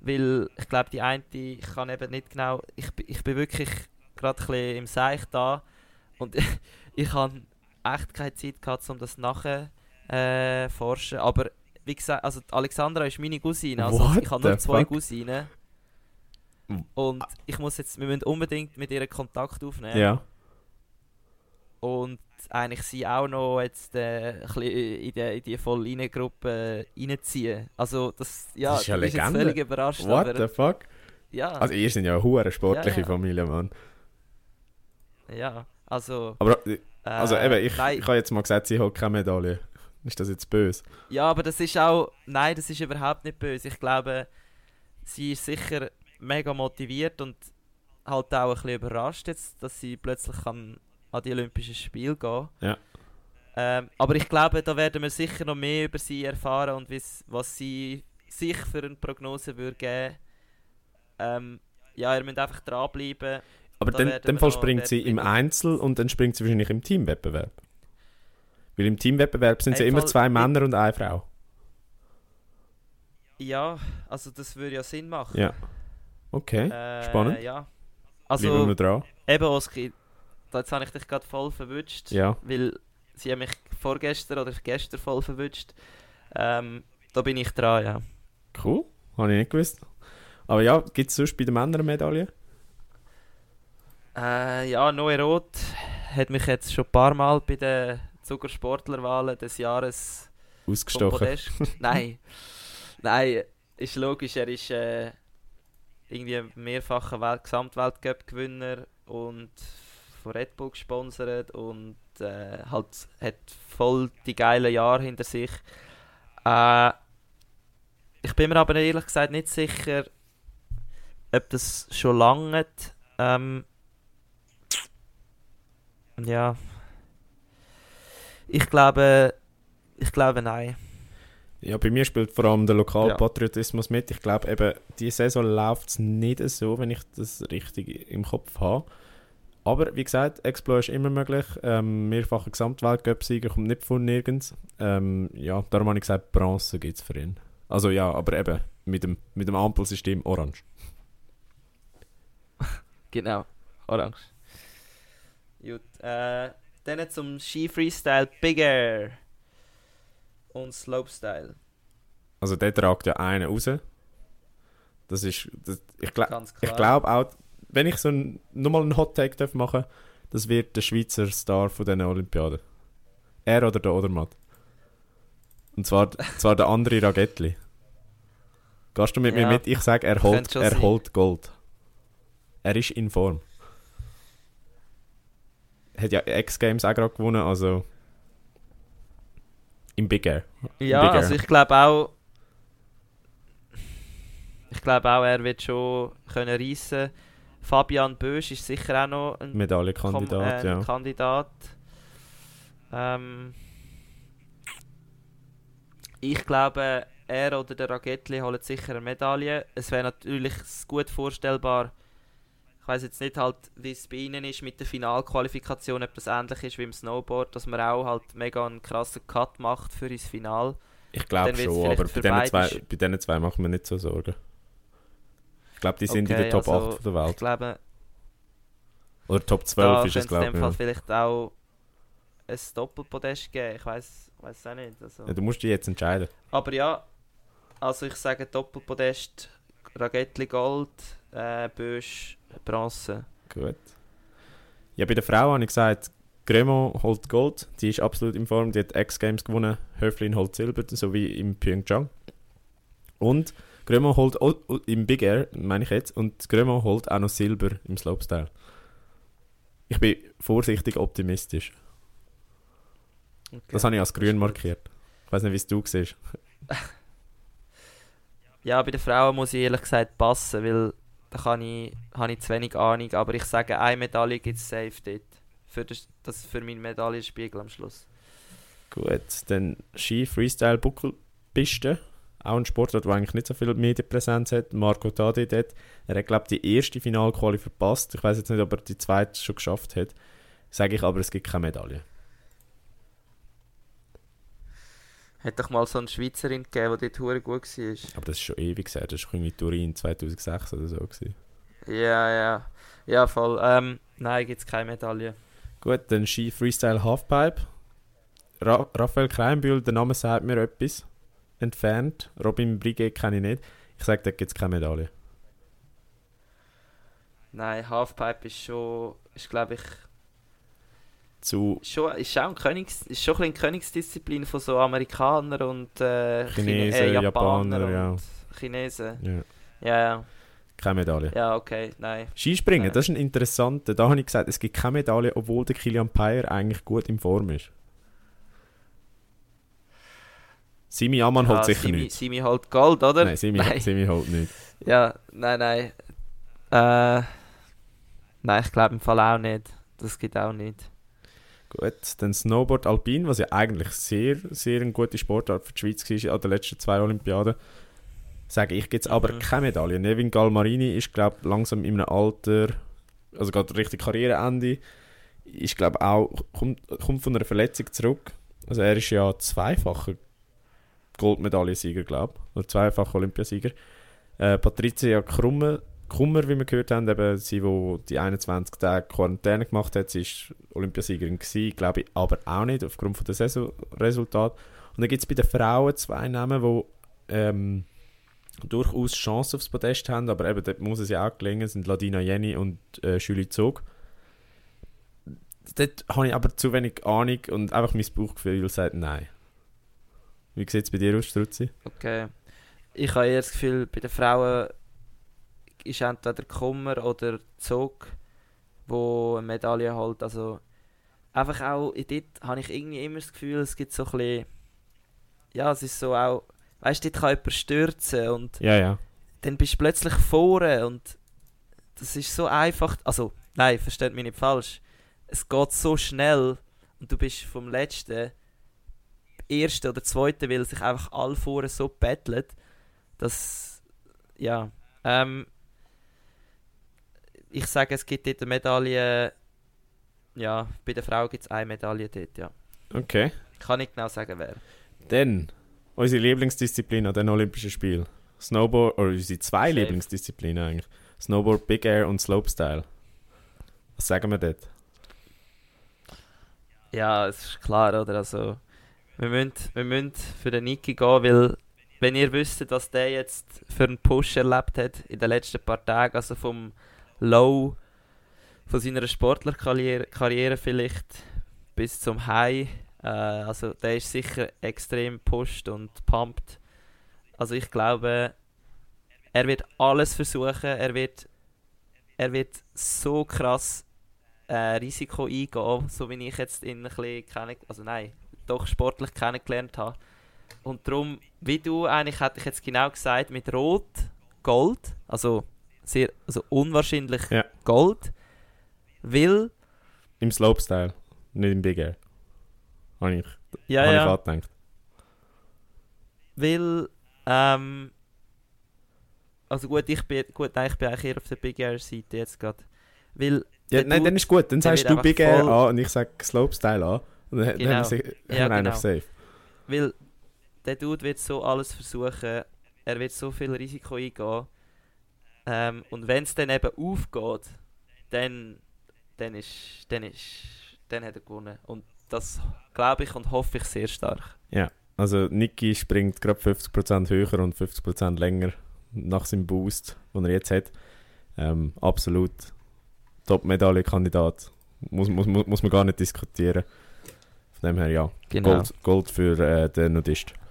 Weil ich glaube, die eine, ich kann eben nicht genau, ich, ich bin wirklich gerade ein bisschen im Seich da und ich habe echt keine Zeit gehabt, um das nachher äh, forschen. Aber wie gesagt, also Alexandra ist meine Cousine, also ich habe nur zwei fuck? Cousinen. Und ich muss jetzt, wir müssen unbedingt mit ihr Kontakt aufnehmen. Ja. Und eigentlich sie auch noch jetzt äh, in die, in die Voll-Gruppe äh, reinziehen. Also das, ja, das ist ja. Ist jetzt völlig überrascht. What aber, the fuck? Ja. Also ihr seid ja eine hohe sportliche ja, ja. Familie, Mann. Ja, also... Aber, äh, also äh, eben, ich, ich habe jetzt mal gesagt, sie hat keine Medaille. Ist das jetzt böse? Ja, aber das ist auch... Nein, das ist überhaupt nicht böse. Ich glaube, sie ist sicher mega motiviert und halt auch ein bisschen überrascht jetzt, dass sie plötzlich kann an die Olympischen Spiele gehen. Ja. Ähm, aber ich glaube, da werden wir sicher noch mehr über sie erfahren und was sie sich für eine Prognose würde geben. Ähm, ja, ihr müsst einfach dranbleiben. Aber da in dem Fall springt sie im Einzel und dann springt sie wahrscheinlich im Teamwettbewerb. Weil im Teamwettbewerb sind es ja immer zwei Männer und eine Frau. Ja, also das würde ja Sinn machen. Ja. Okay, äh, spannend. Ja. Also, Bleiben wir dran. Eben, Oski, jetzt habe ich dich gerade voll verwünscht. Ja. Weil sie haben mich vorgestern oder gestern voll verwünscht. Ähm, da bin ich dran, ja. Cool, habe ich nicht gewusst. Aber ja, gibt es sonst bei den Männern eine Medaille? Äh, ja, Noe Roth hat mich jetzt schon ein paar Mal bei den Zuckersportlerwahlen des Jahres ausgestochen. Nein, nein, ist logisch, er ist äh, irgendwie mehrfacher Welt Gesamtweltcup-Gewinner und von Red Bull gesponsert und äh, halt hat voll die geilen Jahre hinter sich. Äh, ich bin mir aber ehrlich gesagt nicht sicher, ob das schon lange ähm, ja ich glaube ich glaube nein ja, bei mir spielt vor allem der Lokalpatriotismus ja. mit. Ich glaube eben, die Saison läuft es nicht so, wenn ich das richtig im Kopf habe. Aber wie gesagt, Explorer ist immer möglich. Ähm, mehrfacher Gesamtweltcup-Sieger kommt nicht von nirgends. Ähm, ja, darum habe ich gesagt, Bronze gibt es für ihn. Also ja, aber eben mit dem, mit dem Ampelsystem orange. genau, orange. Gut, äh, dann zum Ski-Freestyle Big Air und Slopestyle. Also der tragt ja einen raus. Das ist, das, ich, gl ich glaube auch, wenn ich so ein, nochmal einen Hot Take darf machen das wird der Schweizer Star von diesen Olympiaden. Er oder der Odermatt. Und zwar, zwar der andere Ragettli. Gehst du mit ja, mir mit? Ich sage, er holt, er holt Gold. Er ist in Form. Hat ja X-Games auch gerade gewonnen, also im Big Air. Ja, Big Air. also ich glaube auch, ich glaube auch, er wird schon können reissen Fabian Bösch ist sicher auch noch ein Medaillenkandidat. Äh, ja. Kandidat. Ähm, ich glaube, er oder der Ragettli holen sicher eine Medaille. Es wäre natürlich gut vorstellbar, ich weiß jetzt nicht halt, wie es bei ihnen ist mit der Finalqualifikation, ob das ähnlich ist wie im Snowboard, dass man auch halt mega einen krassen Cut macht für das Final. Ich glaube schon, aber bei diesen, zwei, bei diesen zwei machen wir nicht so Sorgen. Ich glaube, die sind okay, in der Top also, 8 der Welt. Ich glaube, Oder Top 12 ist es, glaube ich. Ja. vielleicht auch ein Doppelpodest geben. Ich weiß es auch nicht. Also. Ja, du musst dich jetzt entscheiden. Aber ja, also ich sage Doppelpodest, Ragettli Gold, äh, Bösch Bronze. Gut. Ja, bei der Frau habe ich gesagt, Gremo holt Gold, die ist absolut in Form, die hat X-Games gewonnen, Höflin holt Silber, so wie im Pyeongchang. Und Grömo holt im Big Air, meine ich jetzt, und Grömo holt auch noch Silber im Slopestyle. Ich bin vorsichtig optimistisch. Okay. Das habe ich als grün markiert. Ich weiß nicht, wie es du siehst. Ja, bei den Frauen muss ich ehrlich gesagt passen, weil da kann ich, habe ich zu wenig Ahnung. Aber ich sage, eine Medaille gibt es safe dort. Für das, das für meinen Medaillenspiegel am Schluss. Gut, dann Ski, Freestyle, Buckelpiste. Auch ein Sportler, der eigentlich nicht so viel Medienpräsenz hat. Marco Tade dort. Er hat, glaube ich, die erste Finalquali verpasst. Ich weiß jetzt nicht, ob er die zweite schon geschafft hat. Sage ich aber, es gibt keine Medaille. Hat doch mal so eine Schweizerin gegeben, die dort hure gut war. Aber das ist schon ewig gesagt. Das war irgendwie Turin 2006 oder so. Gewesen. Ja, ja. Ja, voll. Ähm, nein, gibt es keine Medaille. Gut, dann Ski Freestyle Halfpipe. Ra Raphael Kleinbühl, der Name sagt mir etwas. Entfernt. Robin Briget kenne ich nicht. Ich sage, da gibt es keine Medaille. Nein, Halfpipe ist schon, ist glaube ich, zu. Schon, ist auch ein Königs, ist schon ein eine Königsdisziplin von so Amerikanern und äh, Chinesen, äh, Japaner, Japaner ja. Chinesen. Ja. ja, ja. Keine Medaille. Ja, okay, nein. Skispringen, nein. das ist ein interessanter. Da habe ich gesagt, es gibt keine Medaille, obwohl der Kilian Payer eigentlich gut in Form ist. Simi Amann ja, holt sicher Simi, nicht. Simi holt Gold, oder? Nein, Simi, Nein. Simi holt nicht. Ja, nein, nein. Äh, nein, ich glaube im Fall auch nicht. Das geht auch nicht. Gut, dann Snowboard Alpin, was ja eigentlich sehr, sehr eine gute Sportart für die Schweiz war an den letzten zwei Olympiaden. Sage ich, gibt es aber Mhm. keine Medaille. Nevin Galmarini ist, glaube ich, langsam in einem Alter, also gerade richtig Karriereende, ist, glaube auch, kommt, kommt von einer Verletzung zurück. Also er ist ja zweifacher Goldmedaillensieger, glaube ich, oder zweifacher Olympiasieger. Äh, Patricia Krummer, Kummer, wie wir gehört haben, eben sie, die die 21 Tage Quarantäne gemacht hat, sie ist Olympiasiegerin glaube ich, aber auch nicht, aufgrund von der Saisonresultat. Und dann gibt es bei den Frauen zwei Namen, die ähm, durchaus Chancen aufs Podest haben, aber eben dort muss es ja auch gelingen, sind Ladina Jenny und äh, Julie Zog. Dort habe ich aber zu wenig Ahnung und einfach mein Bauchgefühl sagt nein. Wie sieht es bei dir aus, Struzzi? Okay. Ich habe eher das Gefühl, bei den Frauen ist entweder Kummer oder Zug, wo eine Medaille holt. Also einfach auch, dort habe ich irgendwie immer das Gefühl, es gibt so ein bisschen, ja, es ist so auch, weißt du, dort kann jemand stürzen und Ja, ja. dann bist du plötzlich vorne und das ist so einfach, also nein, versteht mich nicht falsch, es geht so schnell und du bist vom letzten erste oder zweite, weil sich einfach alle vorne so betteln, dass ja, ähm, ich sage, es gibt dort eine Medaille, ja, bei der Frau gibt es eine Medaille dort, ja. Okay. Ich kann nicht genau sagen, wer. Dann unsere Lieblingsdisziplin an den Olympischen Spielen. Snowboard, oder unsere zwei Safe. Lieblingsdisziplinen eigentlich. Snowboard, Big Air und Slopestyle. Was sagen wir dort? Ja, es ist klar, oder? Also, wir müssen, wir müssen für den Niki gehen, weil, wenn ihr wüsstet, was der jetzt für einen Push erlebt hat in den letzten paar Tagen, also vom Low von seiner Sportlerkarriere Karriere vielleicht bis zum High, äh, also der ist sicher extrem pusht und pumped. Also ich glaube, er wird alles versuchen, er wird, er wird so krass äh, Risiko eingehen, so wie ich jetzt ihn ein bisschen also nein, doch sportlich kennengelernt habe. Und darum, wie du eigentlich, hätte ich jetzt genau gesagt, mit Rot, Gold, also sehr, also unwahrscheinlich Ja. Gold, will, Im Slopestyle, nicht im Big Air. Habe ich, ja, ich ja, angedenkt. will, ähm, also gut, ich bin, gut, nein, ich bin eigentlich eher auf der Big Air Seite jetzt gerade, weil Ja, nein, dann ist gut. Dann sagst du Big Air an und ich sage Slopestyle an. Und dann, Genau. haben Ja, eigentlich genau. safe. Weil der Dude wird so alles versuchen, er wird so viel Risiko eingehen. Ähm, und wenn es dann eben aufgeht, dann, dann, ist, dann, ist, dann hat er gewonnen. Und das glaube ich und hoffe ich sehr stark. Also Niki springt gerade 50% höher und 50% länger nach seinem Boost, den er jetzt hat. Ähm, absolut Top-Medaille-Kandidat. Muss, muss, muss, muss man gar nicht diskutieren. Von dem her ja. Genau. Gold, Gold für äh, den Nudist.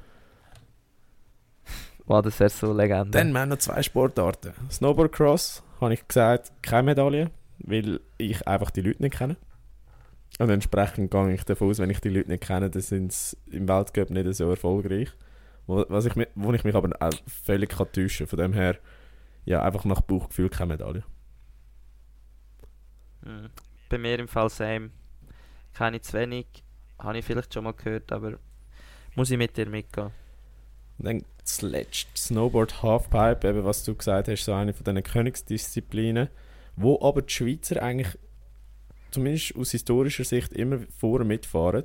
Wow, das wäre so Legende. Dann wir haben noch zwei Sportarten. Snowboard Cross, habe ich gesagt, keine Medaille, weil ich einfach die Leute nicht kenne. Und entsprechend gehe ich davon aus, wenn ich die Leute nicht kenne, dann sind sie im Weltcup nicht so erfolgreich. wo, was ich, wo ich mich aber auch völlig kann täuschen kann. Von dem her, ja, einfach nach Bauchgefühl keine Medaille. Mhm. Bei mir im Fall same. Keine zu wenig. Habe ich vielleicht schon mal gehört, aber muss ich mit dir mitgehen. Und dann zuletzt Snowboard Halfpipe, eben was du gesagt hast, so eine von diesen Königsdisziplinen, wo aber die Schweizer eigentlich, zumindest aus historischer Sicht, immer vorne mitfahren.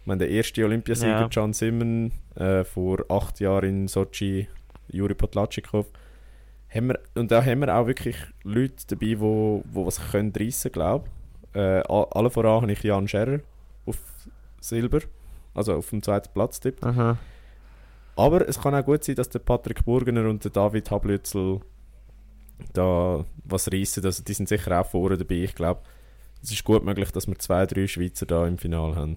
Ich meine, der erste Olympiasieger Ja. John Simon äh, vor acht Jahren in Sochi, Juri Potlatschikow, haben wir, und da haben wir auch wirklich Leute dabei, die wo, wo was können reissen, glaube ich. Äh, alle voran habe ich Jan Scherrer auf Silber, also auf dem zweiten Platz tippt. Aha. Aber es kann auch gut sein, dass der Patrick Burgener und der David Hablützel da was reissen. Also die sind sicher auch vorne dabei. Ich glaube, es ist gut möglich, dass wir zwei, drei Schweizer da im Finale haben.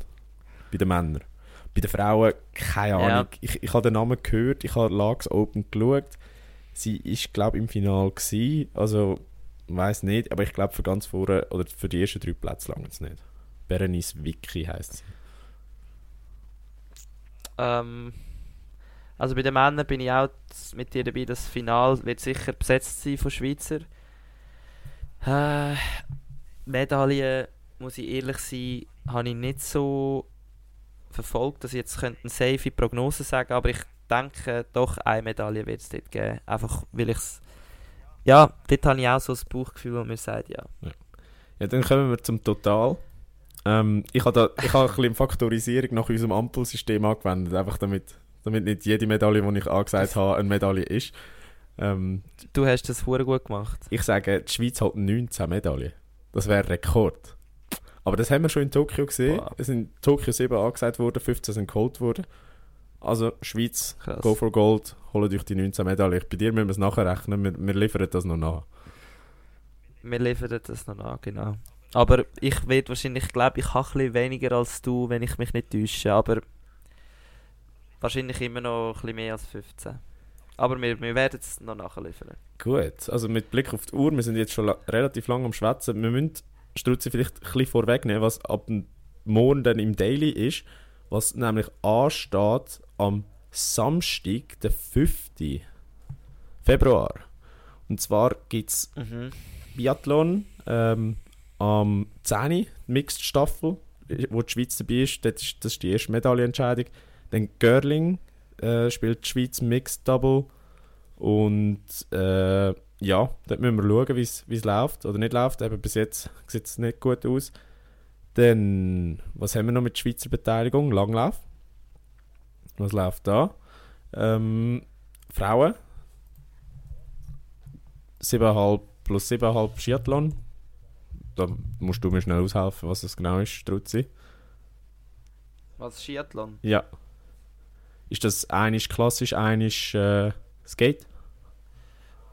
Bei den Männern. Bei den Frauen, keine Ja. Ahnung. Ich, ich habe den Namen gehört, ich habe Lags Open geschaut. Sie ist, glaube ich, im Finale gewesen. Also, weiß nicht, aber ich glaube, für ganz vorne oder für die ersten drei Plätze lange es nicht. Berenice Vicky heisst sie. Ähm, also bei den Männern bin ich auch mit dir dabei. Das Final wird sicher besetzt sein von Schweizer. Äh, Medaillen, muss ich ehrlich sein, habe ich nicht so verfolgt, dass ich jetzt könnte eine safe Prognose sagen aber ich denke, doch eine Medaille wird es dort geben. Einfach, weil ich es... Ja, dort habe ich auch so das Bauchgefühl, wo mir sagt, ja. Ja, dann kommen wir zum Total. Ähm, ich habe da, ich habe ein bisschen Faktorisierung nach unserem Ampelsystem angewendet, einfach damit, damit nicht jede Medaille, die ich angesagt habe, eine Medaille ist. Ähm, Du hast das hure gut gemacht. ich sage, die Schweiz hat 19 Medaillen. Das wäre Rekord. Aber das haben wir schon in Tokio gesehen. Wow. Es sind in Tokio 7 angesagt worden, 15 sind geholt worden. Also Schweiz, Krass. go for gold, holen durch die 19 Medaillen. Bei dir müssen wir es nachher rechnen, wir, wir liefern das noch nach. Wir liefern das noch an, genau. Aber ich werde wahrscheinlich, ich glaube, ich habe ein bisschen weniger als du, wenn ich mich nicht täusche. Aber wahrscheinlich immer noch ein bisschen mehr als 15. Aber wir, wir werden es noch nachliefern. Gut, also mit Blick auf die Uhr, wir sind jetzt schon la relativ lang am Schwätzen. Wir müssen Strutzi vielleicht ein bisschen vorwegnehmen, was ab dem morgen dann im Daily ist, was nämlich ansteht am Samstag, der 5. Februar. Und zwar gibt es Mhm. Biathlon ähm, am 10. die Mixed Staffel, wo die Schweiz dabei ist. Das ist, das ist die erste Medaillenentscheidung. Dann Görling äh, spielt die Schweiz Mixed Double. Und äh, ja, dort müssen wir schauen, wie es läuft oder nicht läuft. Eben bis jetzt sieht es nicht gut aus. Dann, was haben wir noch mit Schweizer Beteiligung? Langlauf. Was läuft da? Ähm, Frauen. 7,5 plus 7,5 Skiathlon. Da musst du mir schnell aushelfen, was das genau ist, Struzzi. Was Skiathlon? Ja. Ist das einisch klassisch, einisch äh, Skate?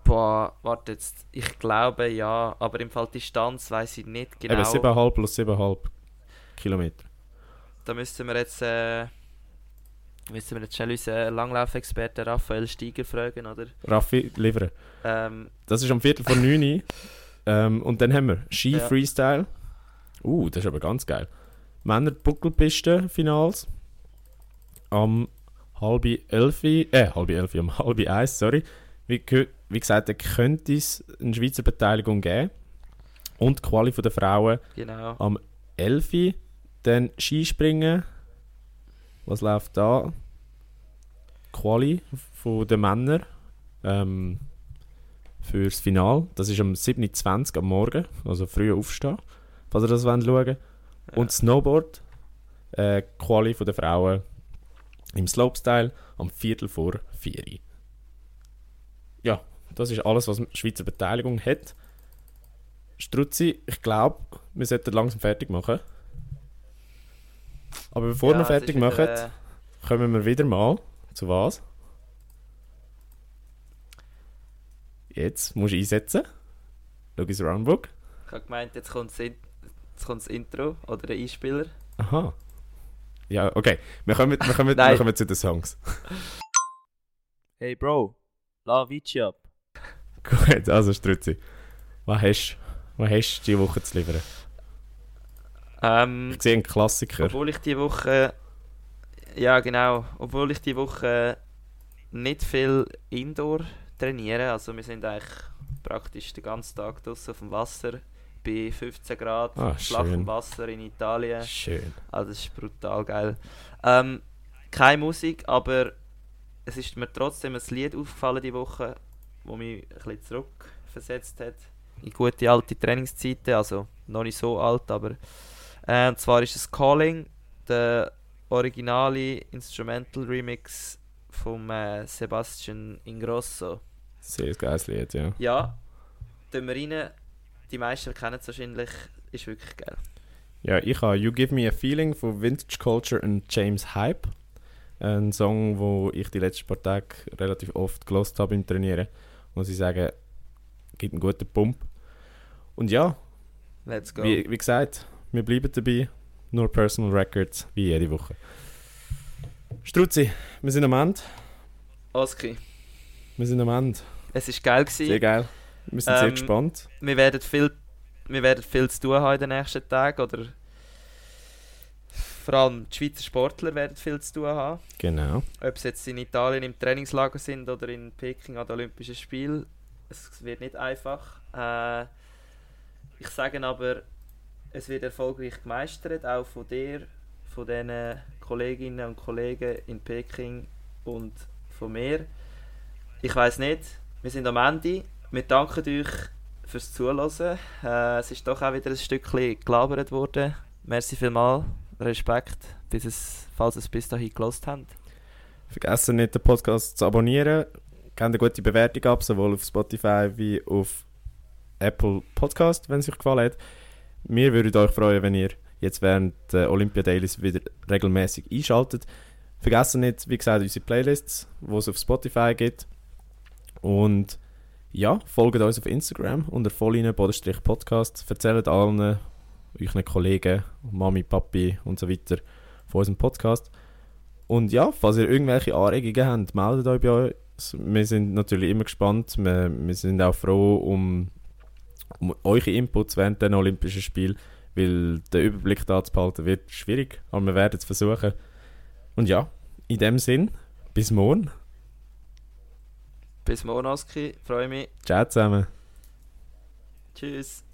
Boah, warte jetzt. Ich glaube ja, aber im Fall Distanz weiß ich nicht genau. Eben 7,5 plus 7,5 Kilometer. Da müssten wir jetzt, äh, müssten wir jetzt schnell unseren Langlaufexperten Raphael Steiger fragen, oder? Raffi, liefern. Ähm, Das ist am Viertel vor 9 Uhr. ähm, und dann haben wir Ski Ja. Freestyle. Uh, das ist aber ganz geil. Männer Buckelpisten Finals. Am halb elf, äh, halb elf, am halb eins, sorry. Wie, wie gesagt, da könnte es eine Schweizer Beteiligung geben. Und die Quali von der Frauen genau. am 11. Dann Skispringen. Was läuft da? Quali von den Männern. Ähm, fürs Final. Das ist am 7.20 Uhr am Morgen. Also früh aufstehen. Falls ihr das wollt schauen Und Snowboard. Äh, Quali von den Frauen im Slopestyle am Viertel vor 4 Uhr. Ja, das ist alles, was die Schweizer Beteiligung hat. Struzzi, ich glaube, wir sollten langsam fertig machen. Aber bevor Ja, wir fertig machen, äh, kommen wir wieder mal zu was? Jetzt musst du einsetzen. Schau ins Roundbook. Ich habe gemeint, jetzt kommt das, In jetzt kommt das Intro oder der Einspieler. Aha. Ja, okay. Wir kommen, wir kommen, wir kommen zu den Songs. Hey Bro, la Vici ab. Gut, also Struzzi. Was hast, was hast du diese Woche zu liefern? Ähm, Ich sehe einen Klassiker. obwohl ich die Woche Ja, genau. Obwohl ich die Woche nicht viel Indoor trainiere. Also wir sind eigentlich praktisch den ganzen Tag draußen auf dem Wasser bei 15 Grad, Ah, flachem. Wasser in Italien. Schön. Also das ist brutal geil. Ähm, keine Musik, aber es ist mir trotzdem ein Lied aufgefallen die Woche, wo mich ein bisschen zurückversetzt hat in gute alte Trainingszeiten, also noch nicht so alt, aber äh, und zwar ist es Calling, der originale Instrumental Remix vom äh, Sebastian Ingrosso. Sehr geiles Lied, ja. Ja, tun wir rein. Die meisten kennen es wahrscheinlich, ist wirklich geil. Ja, ich habe You Give Me a Feeling von Vintage Culture und James Hype. Ein Song, wo ich die letzten paar Tage relativ oft gelost habe im Trainieren. Muss ich sagen, gibt einen guten Pump. Und ja, Let's go. wie, wie gesagt, wir bleiben dabei. Nur Personal Records, wie jede Woche. Struzzi, wir sind am Ende. Oski, Wir sind am Ende. es ist geil Sehr gewesen. geil. Wir sind sehr Ähm, gespannt. Wir werden viel, wir werden viel zu tun haben in den nächsten Tagen oder vor allem die Schweizer Sportler werden viel zu tun haben. Genau. Ob sie jetzt in Italien im Trainingslager sind oder in Peking an den Olympischen Spielen, es wird nicht einfach. Äh, ich sage aber, es wird erfolgreich gemeistert, auch von dir, von den Kolleginnen und Kollegen in Peking und von mir. Ich weiß nicht, wir sind am Ende. Wir danken euch fürs Zuhören. Äh, es ist doch auch wieder ein Stückchen gelabert worden. Merci vielmals, Respekt, bis es, falls es bis dahin gelost habt. Vergessen nicht, den Podcast zu abonnieren. Gebt eine gute Bewertung ab, sowohl auf Spotify wie auf Apple Podcast, wenn es euch gefallen hat. Wir würden euch freuen, wenn ihr jetzt während der Olympia Dailies wieder regelmäßig einschaltet. Vergessen nicht, wie gesagt, unsere Playlists, die es auf Spotify gibt. Und ja, folgt uns auf Instagram unter vollinen-podcast. Erzählt allen euren Kollegen, Mami, Papi und so weiter von unserem Podcast. Und ja, falls ihr irgendwelche Anregungen habt, meldet euch bei uns. Wir sind natürlich immer gespannt. Wir, wir sind auch froh um, um eure Inputs während den Olympischen Spielen, weil der Überblick da zu behalten wird schwierig, aber wir werden es versuchen. Und ja, in dem Sinn, bis morgen. Bis morgen, Oski. Freue mich. Ciao zusammen. Tschüss.